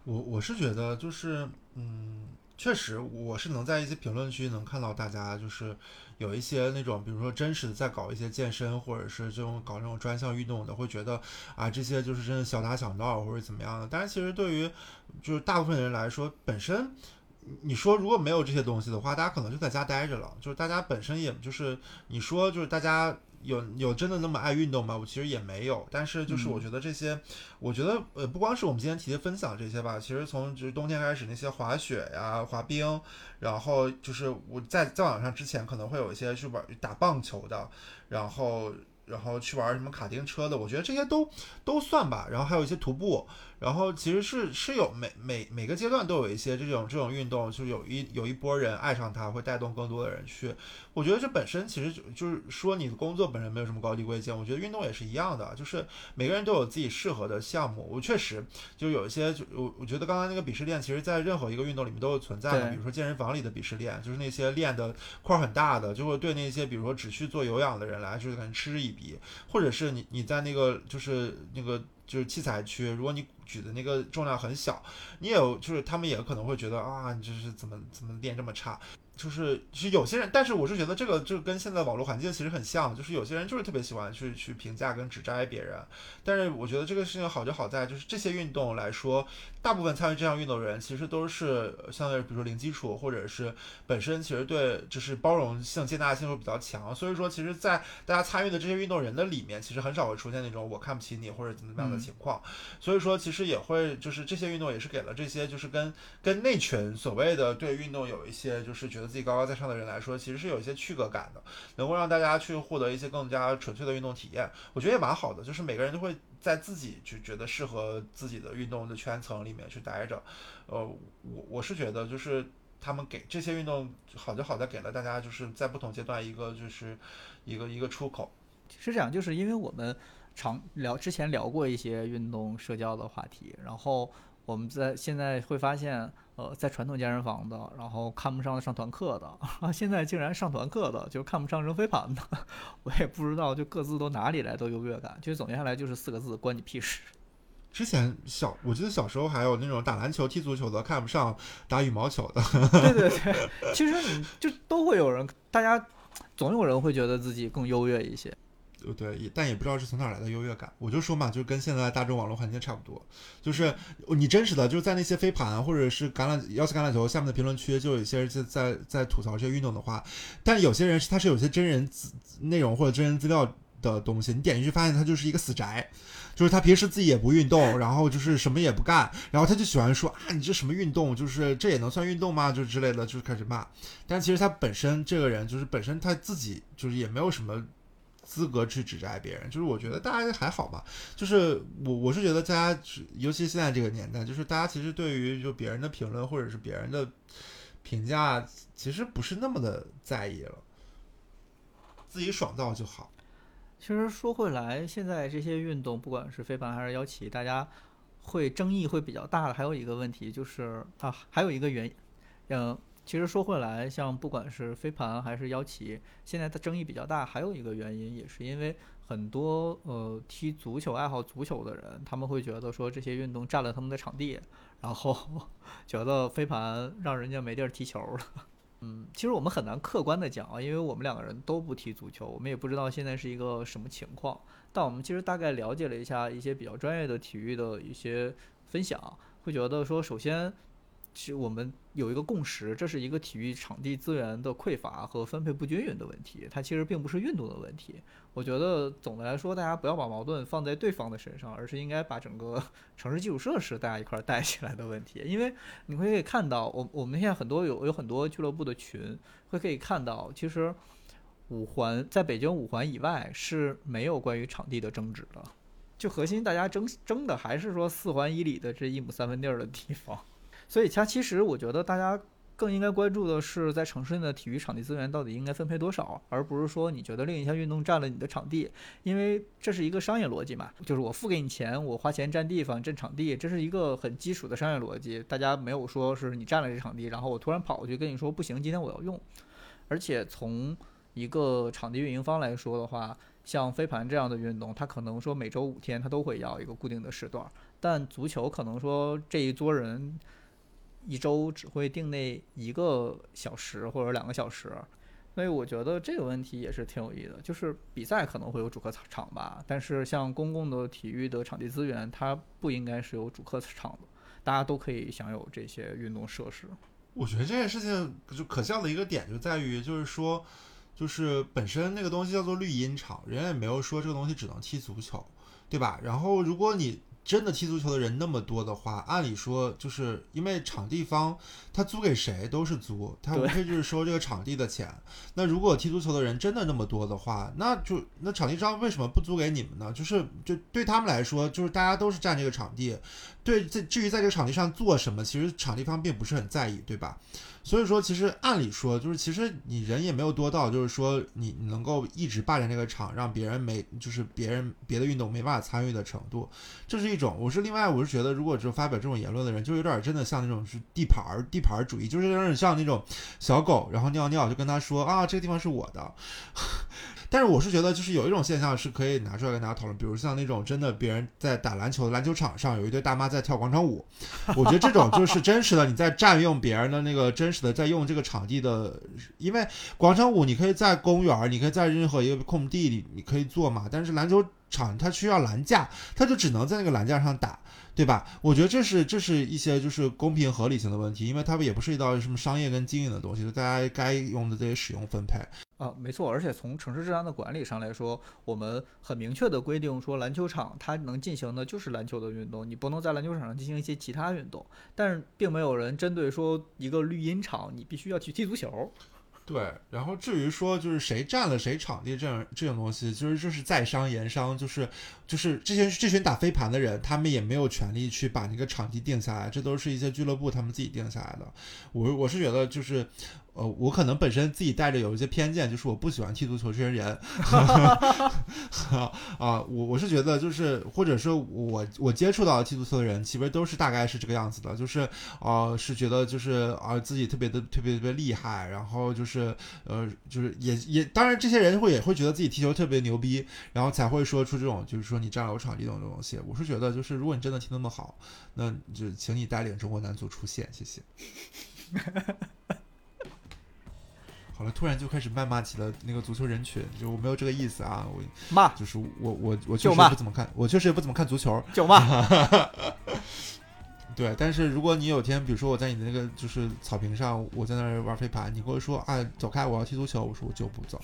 我我是觉得就是，嗯。确实，我是能在一些评论区能看到大家就是有一些那种，比如说真实的在搞一些健身，或者是这种搞这种专项运动的，会觉得啊这些就是真的小打小闹或者怎么样的。但是其实对于就是大部分人来说，本身你说如果没有这些东西的话，大家可能就在家待着了。就是大家本身也就是你说就是大家。有有真的那么爱运动吗？我其实也没有，但是就是我觉得这些，我觉得呃不光是我们今天提的分享这些吧，其实从就是冬天开始那些滑雪呀、滑冰，然后就是我在在网上之前可能会有一些去玩打棒球的，然后然后去玩什么卡丁车的，我觉得这些都都算吧，然后还有一些徒步。然后其实是是有每每每个阶段都有一些这种这种运动，就是有一有一波人爱上它，会带动更多的人去。我觉得这本身其实就就是说你的工作本身没有什么高低贵贱，我觉得运动也是一样的，就是每个人都有自己适合的项目。我确实就有一些，就我我觉得刚才那个鄙视链，其实在任何一个运动里面都有存在的。比如说健身房里的鄙视链，就是那些练的块很大的，就会对那些比如说只去做有氧的人来，就是可能嗤之以鼻。或者是你你在那个就是那个。就是器材区，如果你举的那个重量很小，你也有，就是他们也可能会觉得啊，你这是怎么怎么练这么差。就是其实有些人，但是我是觉得这个就跟现在网络环境其实很像，就是有些人就是特别喜欢去去评价跟指摘别人。但是我觉得这个事情好就好在，就是这些运动来说，大部分参与这项运动的人其实都是相对比如说零基础，或者是本身其实对就是包容性、接纳性会比较强。所以说，其实，在大家参与的这些运动人的里面，其实很少会出现那种我看不起你或者怎么样的情况。所以说，其实也会就是这些运动也是给了这些就是跟跟那群所谓的对运动有一些就是觉得。自己高高在上的人来说，其实是有一些区隔感的，能够让大家去获得一些更加纯粹的运动体验，我觉得也蛮好的。就是每个人都会在自己就觉得适合自己的运动的圈层里面去待着。呃，我我是觉得，就是他们给这些运动好就好在给了大家，就是在不同阶段一个就是一个一个出口。是这样，就是因为我们常聊之前聊过一些运动社交的话题，然后。我们在现在会发现，呃，在传统健身房的，然后看不上上团课的，<laughs> 啊，现在竟然上团课的就看不上扔飞盘的，<laughs> 我也不知道，就各自都哪里来的优越感？就总结下来就是四个字：关你屁事。之前小，我记得小时候还有那种打篮球、踢足球的看不上打羽毛球的。<laughs> 对对对，其实你就都会有人，大家总有人会觉得自己更优越一些。对对，但也不知道是从哪来的优越感。我就说嘛，就跟现在大众网络环境差不多，就是你真实的就是在那些飞盘或者是橄榄、幺四橄榄球下面的评论区，就有一些人在在在吐槽这些运动的话，但有些人是他是有些真人资内容或者真人资料的东西，你点进去发现他就是一个死宅。就是他平时自己也不运动，然后就是什么也不干，然后他就喜欢说啊，你这什么运动？就是这也能算运动吗？就之类的，就是开始骂。但其实他本身这个人，就是本身他自己就是也没有什么资格去指摘别人。就是我觉得大家还好吧。就是我我是觉得大家，尤其现在这个年代，就是大家其实对于就别人的评论或者是别人的评价，其实不是那么的在意了，自己爽到就好。其实说回来，现在这些运动，不管是飞盘还是腰旗，大家会争议会比较大的。还有一个问题就是啊，还有一个原因，嗯，其实说回来，像不管是飞盘还是腰旗，现在的争议比较大。还有一个原因，也是因为很多呃踢足球、爱好足球的人，他们会觉得说这些运动占了他们的场地，然后 <laughs> 觉得飞盘让人家没地儿踢球了。嗯，其实我们很难客观的讲啊，因为我们两个人都不踢足球，我们也不知道现在是一个什么情况。但我们其实大概了解了一下一些比较专业的体育的一些分享，会觉得说，首先。其实我们有一个共识，这是一个体育场地资源的匮乏和分配不均匀的问题，它其实并不是运动的问题。我觉得总的来说，大家不要把矛盾放在对方的身上，而是应该把整个 <laughs> 城市基础设施大家一块儿带起来的问题。因为你会可以看到，我我们现在很多有有很多俱乐部的群，会可以看到，其实五环在北京五环以外是没有关于场地的争执的，就核心大家争争的还是说四环以里的这一亩三分地儿的地方。所以，它其实我觉得大家更应该关注的是，在城市内的体育场地资源到底应该分配多少，而不是说你觉得另一项运动占了你的场地，因为这是一个商业逻辑嘛，就是我付给你钱，我花钱占地方、占场地，这是一个很基础的商业逻辑。大家没有说是你占了这场地，然后我突然跑过去跟你说不行，今天我要用。而且从一个场地运营方来说的话，像飞盘这样的运动，它可能说每周五天它都会要一个固定的时段，但足球可能说这一桌人。一周只会定那一个小时或者两个小时，所以我觉得这个问题也是挺有意思的。就是比赛可能会有主客场吧，但是像公共的体育的场地资源，它不应该是有主客场的，大家都可以享有这些运动设施。我觉得这件事情就可笑的一个点就在于，就是说，就是本身那个东西叫做绿茵场，人家也没有说这个东西只能踢足球，对吧？然后如果你真的踢足球的人那么多的话，按理说就是因为场地方他租给谁都是租，他无非就是收这个场地的钱。那如果踢足球的人真的那么多的话，那就那场地商为什么不租给你们呢？就是就对他们来说，就是大家都是占这个场地，对，在至于在这个场地上做什么，其实场地方并不是很在意，对吧？所以说，其实按理说，就是其实你人也没有多到，就是说你能够一直霸占这个场，让别人没，就是别人别的运动没办法参与的程度，这是一种。我是另外，我是觉得，如果就发表这种言论的人，就有点真的像那种是地盘儿地盘儿主义，就是有点像那种小狗，然后尿尿就跟他说啊，这个地方是我的。但是我是觉得，就是有一种现象是可以拿出来跟大家讨论，比如像那种真的别人在打篮球的篮球场上有一对大妈在跳广场舞，<laughs> 我觉得这种就是真实的你在占用别人的那个真实的在用这个场地的，因为广场舞你可以在公园，你可以在任何一个空地里你可以做嘛，但是篮球场它需要篮架，它就只能在那个篮架上打。对吧？我觉得这是这是一些就是公平合理性的问题，因为它也不涉及到什么商业跟经营的东西，就大家该用的这些使用分配啊，没错。而且从城市治安的管理上来说，我们很明确的规定说，篮球场它能进行的就是篮球的运动，你不能在篮球场上进行一些其他运动。但是并没有人针对说一个绿茵场，你必须要去踢足球。对，然后至于说就是谁占了谁场地这样这种东西，其实就是在商言商，就是就是这些这群打飞盘的人，他们也没有权利去把那个场地定下来，这都是一些俱乐部他们自己定下来的。我我是觉得就是呃，我可能本身自己带着有一些偏见，就是我不喜欢踢足球这些人，<laughs> 啊，我我是觉得就是或者说我我接触到踢足球的人，其实都是大概是这个样子的，就是呃是觉得就是啊自己特别的特别特别厉害，然后就是呃就是也也当然这些人会也会觉得自己踢球特别牛逼，然后才会说出这种就是说你占了我场地这种东西。我是觉得就是如果你真的踢那么好，那就请你带领中国男足出线，谢谢。<laughs> 好了，突然就开始谩骂起了那个足球人群，就我没有这个意思啊，我骂就是我我我确实不怎么看，我确实也不怎么看足球，就骂，<laughs> 对。但是如果你有天，比如说我在你的那个就是草坪上，我在那儿玩飞盘，你跟我说啊走开，我要踢足球，我说我就不走。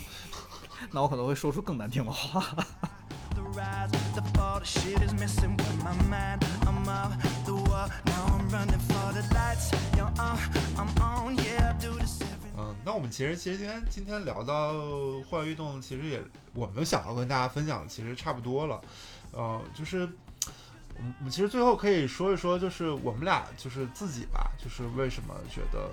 那我可能会说出更难听的话。那我们其实其实今天今天聊到户外运动，其实也我们想要跟大家分享的其实差不多了，呃，就是我们我们其实最后可以说一说，就是我们俩就是自己吧，就是为什么觉得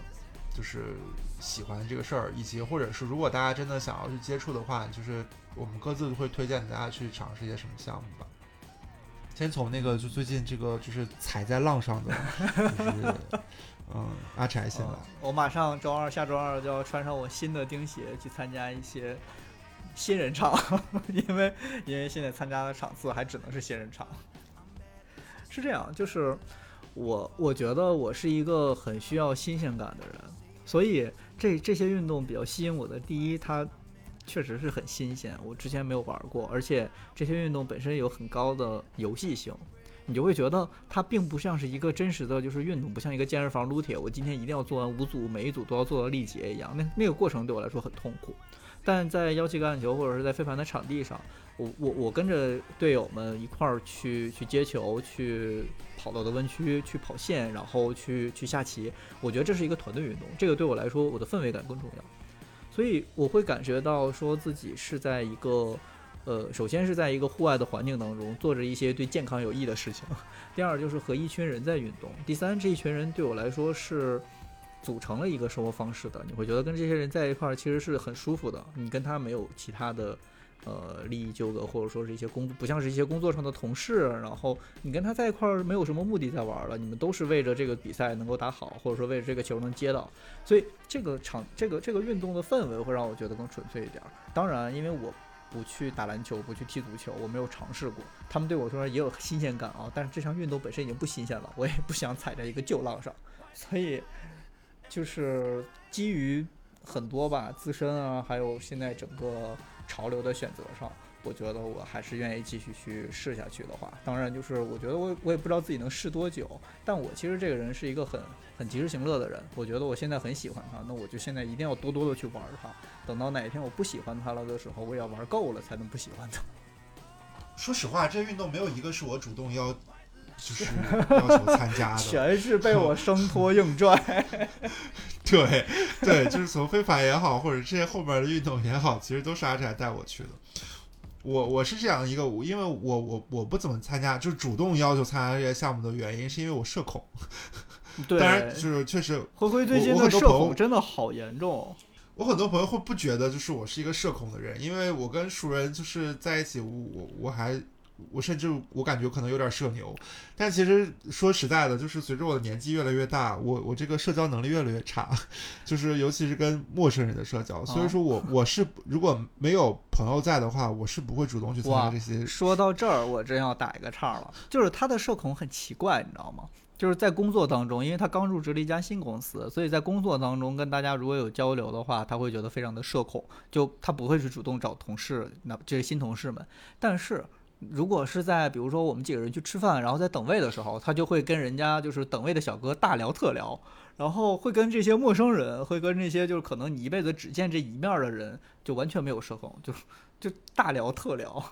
就是喜欢这个事儿，以及或者是如果大家真的想要去接触的话，就是我们各自会推荐大家去尝试一些什么项目吧。先从那个就最近这个就是踩在浪上的，就是嗯阿柴先来。嗯我马上周二下周二就要穿上我新的钉鞋去参加一些新人场，<laughs> 因为因为现在参加的场次还只能是新人场。是这样，就是我我觉得我是一个很需要新鲜感的人，所以这这些运动比较吸引我的。第一，它确实是很新鲜，我之前没有玩过，而且这些运动本身有很高的游戏性。你就会觉得它并不像是一个真实的就是运动，不像一个健身房撸铁，我今天一定要做完五组，每一组都要做到力竭一样，那那个过程对我来说很痛苦。但在腰旗橄榄球或者是在飞盘的场地上，我我我跟着队友们一块儿去去接球，去跑道的弯曲，去跑线，然后去去下棋。我觉得这是一个团队运动，这个对我来说，我的氛围感更重要。所以我会感觉到说自己是在一个，呃，首先是在一个户外的环境当中做着一些对健康有益的事情，<laughs> 第二就是和一群人在运动，第三这一群人对我来说是组成了一个生活方式的，你会觉得跟这些人在一块儿其实是很舒服的，你跟他没有其他的。呃，利益纠葛，或者说是一些工，不像是一些工作上的同事，然后你跟他在一块儿没有什么目的在玩了，你们都是为着这个比赛能够打好，或者说为着这个球能接到，所以这个场这个这个运动的氛围会让我觉得更纯粹一点。当然，因为我不去打篮球，不去踢足球，我没有尝试过，他们对我说也有新鲜感啊，但是这项运动本身已经不新鲜了，我也不想踩在一个旧浪上，所以就是基于很多吧自身啊，还有现在整个潮流的选择上，我觉得我还是愿意继续去试下去的话，当然就是我觉得我我也不知道自己能试多久，但我其实这个人是一个很很及时行乐的人，我觉得我现在很喜欢它，那我就现在一定要多多的去玩它，等到哪一天我不喜欢它了的时候，我也要玩够了才能不喜欢它。说实话，这运动没有一个是我主动要，就是 <laughs> 要求参加的。全是被我生拖硬拽。<laughs> 对对，就是从飞盘也好，或者这些后边的运动也好，其实都是阿宅带我去的。我我是这样一个，因为我我我不怎么参加，就是主动要求参加这些项目的原因，是因为我社恐。对，当然，就是确实，灰灰最近的社恐真的好严重。我很多朋友会不觉得就是我是一个社恐的人，因为我跟熟人就是在一起，我我我还我甚至我感觉可能有点社牛，但其实说实在的，就是随着我的年纪越来越大，我我这个社交能力越来越差，<laughs> 就是尤其是跟陌生人的社交，所以说我 <laughs> 我是如果没有朋友在的话，我是不会主动去参加这些。说到这儿，我真要打一个岔了，就是他的社恐很奇怪，你知道吗？就是在工作当中，因为他刚入职了一家新公司，所以在工作当中跟大家如果有交流的话，他会觉得非常的社恐，就他不会去主动找同事，那这些新同事们。但是如果是在比如说我们几个人去吃饭，然后在等位的时候，他就会跟人家就是等位的小哥大聊特聊，然后会跟这些陌生人，会跟那些就是可能你一辈子只见这一面的人，就完全没有社恐，就 <laughs> 就大聊特聊。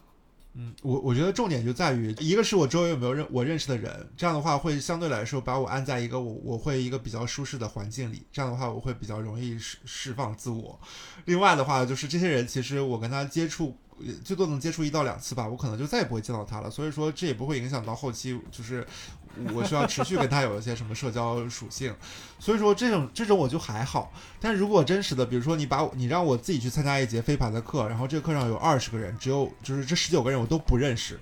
嗯，我我觉得重点就在于，一个是我周围有没有认我认识的人，这样的话会相对来说把我安在一个我我会一个比较舒适的环境里，这样的话我会比较容易释释放自我。另外的话就是这些人其实我跟他接触。最多能接触一到两次吧，我可能就再也不会见到他了。所以说这也不会影响到后期，就是我需要持续跟他有一些什么社交属性，所以说这种这种我就还好。但如果真实的，比如说你把我你让我自己去参加一节飞盘的课，然后这个课上有二十个人，只有就是这十九个人我都不认识，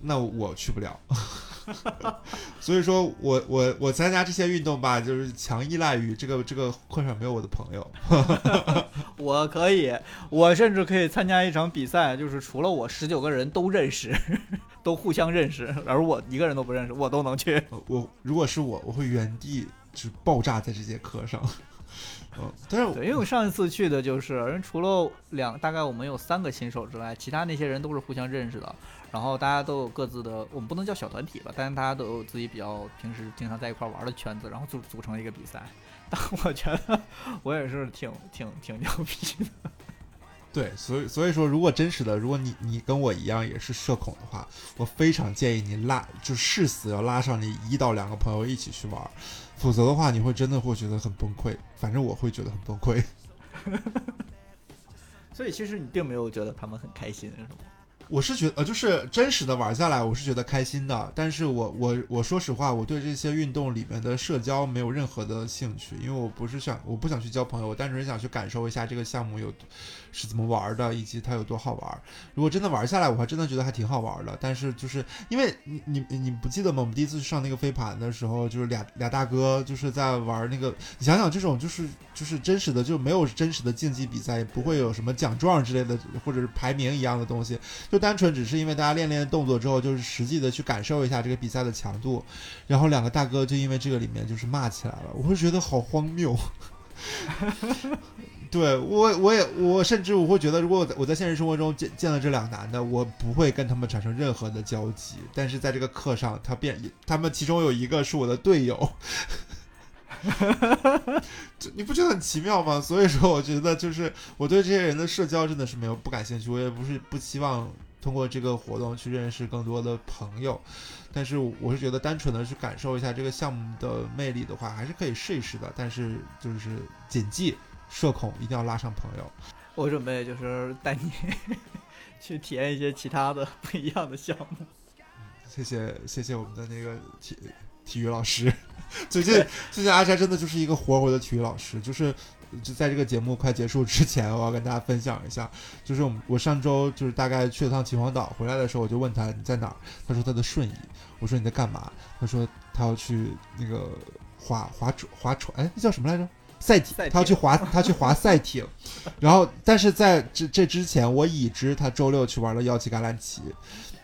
那我去不了。<laughs> 所以说我我我参加这些运动吧，就是强依赖于这个这个课上没有我的朋友。<laughs> 我可以，我甚至可以参加一场比赛，就是除了我十九个人都认识，<laughs> 都互相认识，而我一个人都不认识，我都能去。呃我如果是我，我会原地就是爆炸在这节课上。嗯，但是对，因为我上一次去的就是，人除了两，大概我们有三个新手之外，其他那些人都是互相认识的。然后大家都有各自的，我们不能叫小团体吧，但是大家都有自己比较平时经常在一块玩的圈子，然后组组成了一个比赛。但我觉得我也是挺挺挺牛逼的。<laughs> 对，所以所以说，如果真实的，如果你你跟我一样也是社恐的话，我非常建议你拉，就誓死要拉上你一到两个朋友一起去玩儿，否则的话，你会真的会觉得很崩溃。反正我会觉得很崩溃。<laughs> 所以其实你并没有觉得他们很开心，是吗？我是觉得，呃，就是真实的玩下来，我是觉得开心的。但是我我我说实话，我对这些运动里面的社交没有任何的兴趣，因为我不是想，我不想去交朋友，我单纯想去感受一下这个项目有是怎么玩的，以及它有多好玩。如果真的玩下来，我还真的觉得还挺好玩的。但是就是因为你你你不记得吗？我们第一次上那个飞盘的时候，就是俩俩大哥就是在玩那个，你想想这种就是就是真实的，就没有真实的竞技比赛，也不会有什么奖状之类的，或者是排名一样的东西，就单纯只是因为大家练练动作之后，就是实际的去感受一下这个比赛的强度，然后两个大哥就因为这个里面就是骂起来了，我会觉得好荒谬。<laughs> 对我，我也我甚至我会觉得，如果我在我在现实生活中见见了这两男的，我不会跟他们产生任何的交集。但是在这个课上，他变，他们其中有一个是我的队友，<laughs> 你不觉得很奇妙吗？所以说，我觉得就是我对这些人的社交真的是没有不感兴趣，我也不是不希望通过这个活动去认识更多的朋友。但是我是觉得，单纯的去感受一下这个项目的魅力的话，还是可以试一试的。但是就是谨记，社恐一定要拉上朋友。我准备就是带你 <laughs> 去体验一些其他的不一样的项目。谢谢谢谢我们的那个体体育老师，<laughs> 最近 <laughs> 最近阿宅真的就是一个活活的体育老师，就是就在这个节目快结束之前，我要跟大家分享一下，就是我们我上周就是大概去了趟秦皇岛，回来的时候我就问他你在哪儿，他说他在顺义，我说你在干嘛？他说他要去那个划划船划船，哎，那叫什么来着？赛艇他要去划，他去划 <laughs> 赛艇，然后但是在这这之前，我已知他周六去玩了腰旗橄榄球，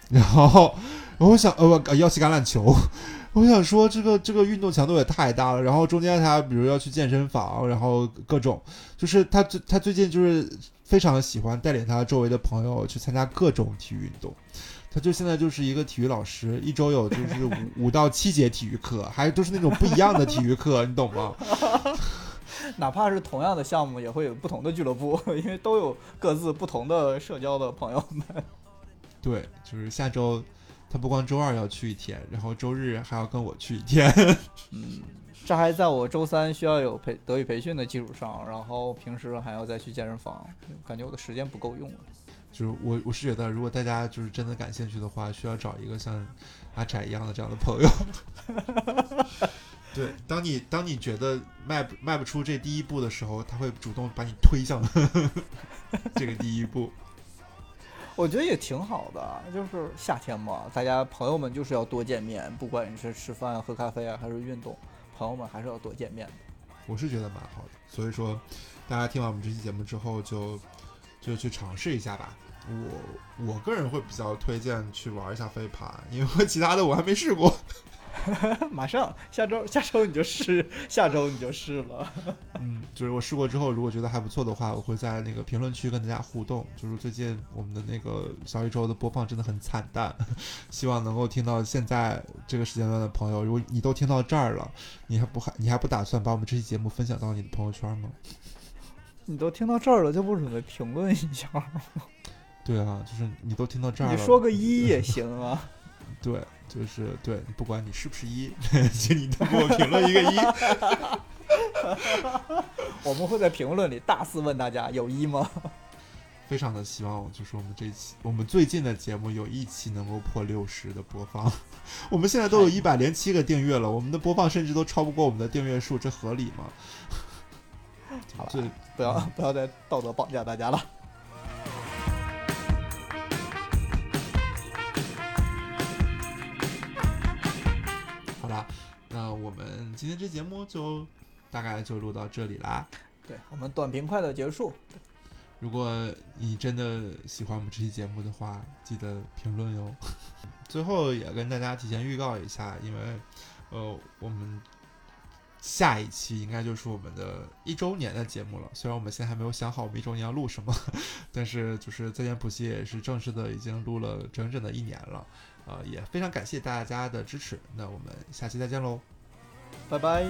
然后我想呃不呃腰旗橄榄球，<laughs> 我想说这个这个运动强度也太大了，然后中间他比如要去健身房，然后各种。就是他最他最近就是非常喜欢带领他周围的朋友去参加各种体育运动。他就现在就是一个体育老师，一周有就是五五到七节体育课，还都是那种不一样的体育课，你懂吗？哪怕是同样的项目，也会有不同的俱乐部，<laughs> 因为都有各自不同的社交的朋友们。对，就是下周他不光周二要去一天，然后周日还要跟我去一天。<laughs> 嗯，这还在我周三需要有培德语培训的基础上，然后平时还要再去健身房，感觉我的时间不够用了。就是我我是觉得，如果大家就是真的感兴趣的话，需要找一个像阿宅一样的这样的朋友。<laughs> 对，<laughs> 当你当你觉得迈不迈不出这第一步的时候，他会主动把你推向 <laughs> 这个第一步。<laughs> 我觉得也挺好的，就是夏天嘛，大家朋友们就是要多见面，不管你是吃饭、喝咖啡啊，还是运动，朋友们还是要多见面的。我是觉得蛮好的，所以说大家听完我们这期节目之后就，就去尝试一下吧。我我个人会比较推荐去玩一下飞盘，因为其他的我还没试过。马上下周下周你就试，<laughs> 下周你就试了。<laughs> 嗯，就是我试过之后，如果觉得还不错的话，我会在那个评论区跟大家互动。就是最近我们的那个小宇宙的播放真的很惨淡，<laughs> 希望能够听到现在这个时间段的朋友，如果你都听到这儿了，你还不还你还不打算把我们这期节目分享到你的朋友圈吗？你都听到这儿了，就不准备评论一下吗？对啊，就是你都听到这儿了，你说个一也行啊。对，就是对，不管你是不是一，<laughs> 请你都给我评论一个一。我们会在评论里大肆问大家有一吗？非常的希望，就是我们这一期我们最近的节目有一期能够破六十的播放。<laughs> 我们现在都有一百零七个订阅了，我们的播放甚至都超不过我们的订阅数，这合理吗？好吧这不要不要再道德绑架大家了。我们今天这节目就大概就录到这里啦。对我们短平快的结束，如果你真的喜欢我们这期节目的话，记得评论哟。<laughs> 最后也跟大家提前预告一下，因为呃，我们下一期应该就是我们的一周年的节目了。虽然我们现在还没有想好我们一周年要录什么，<laughs> 但是就是再见补习也是正式的已经录了整整的一年了。呃，也非常感谢大家的支持。那我们下期再见喽。拜拜。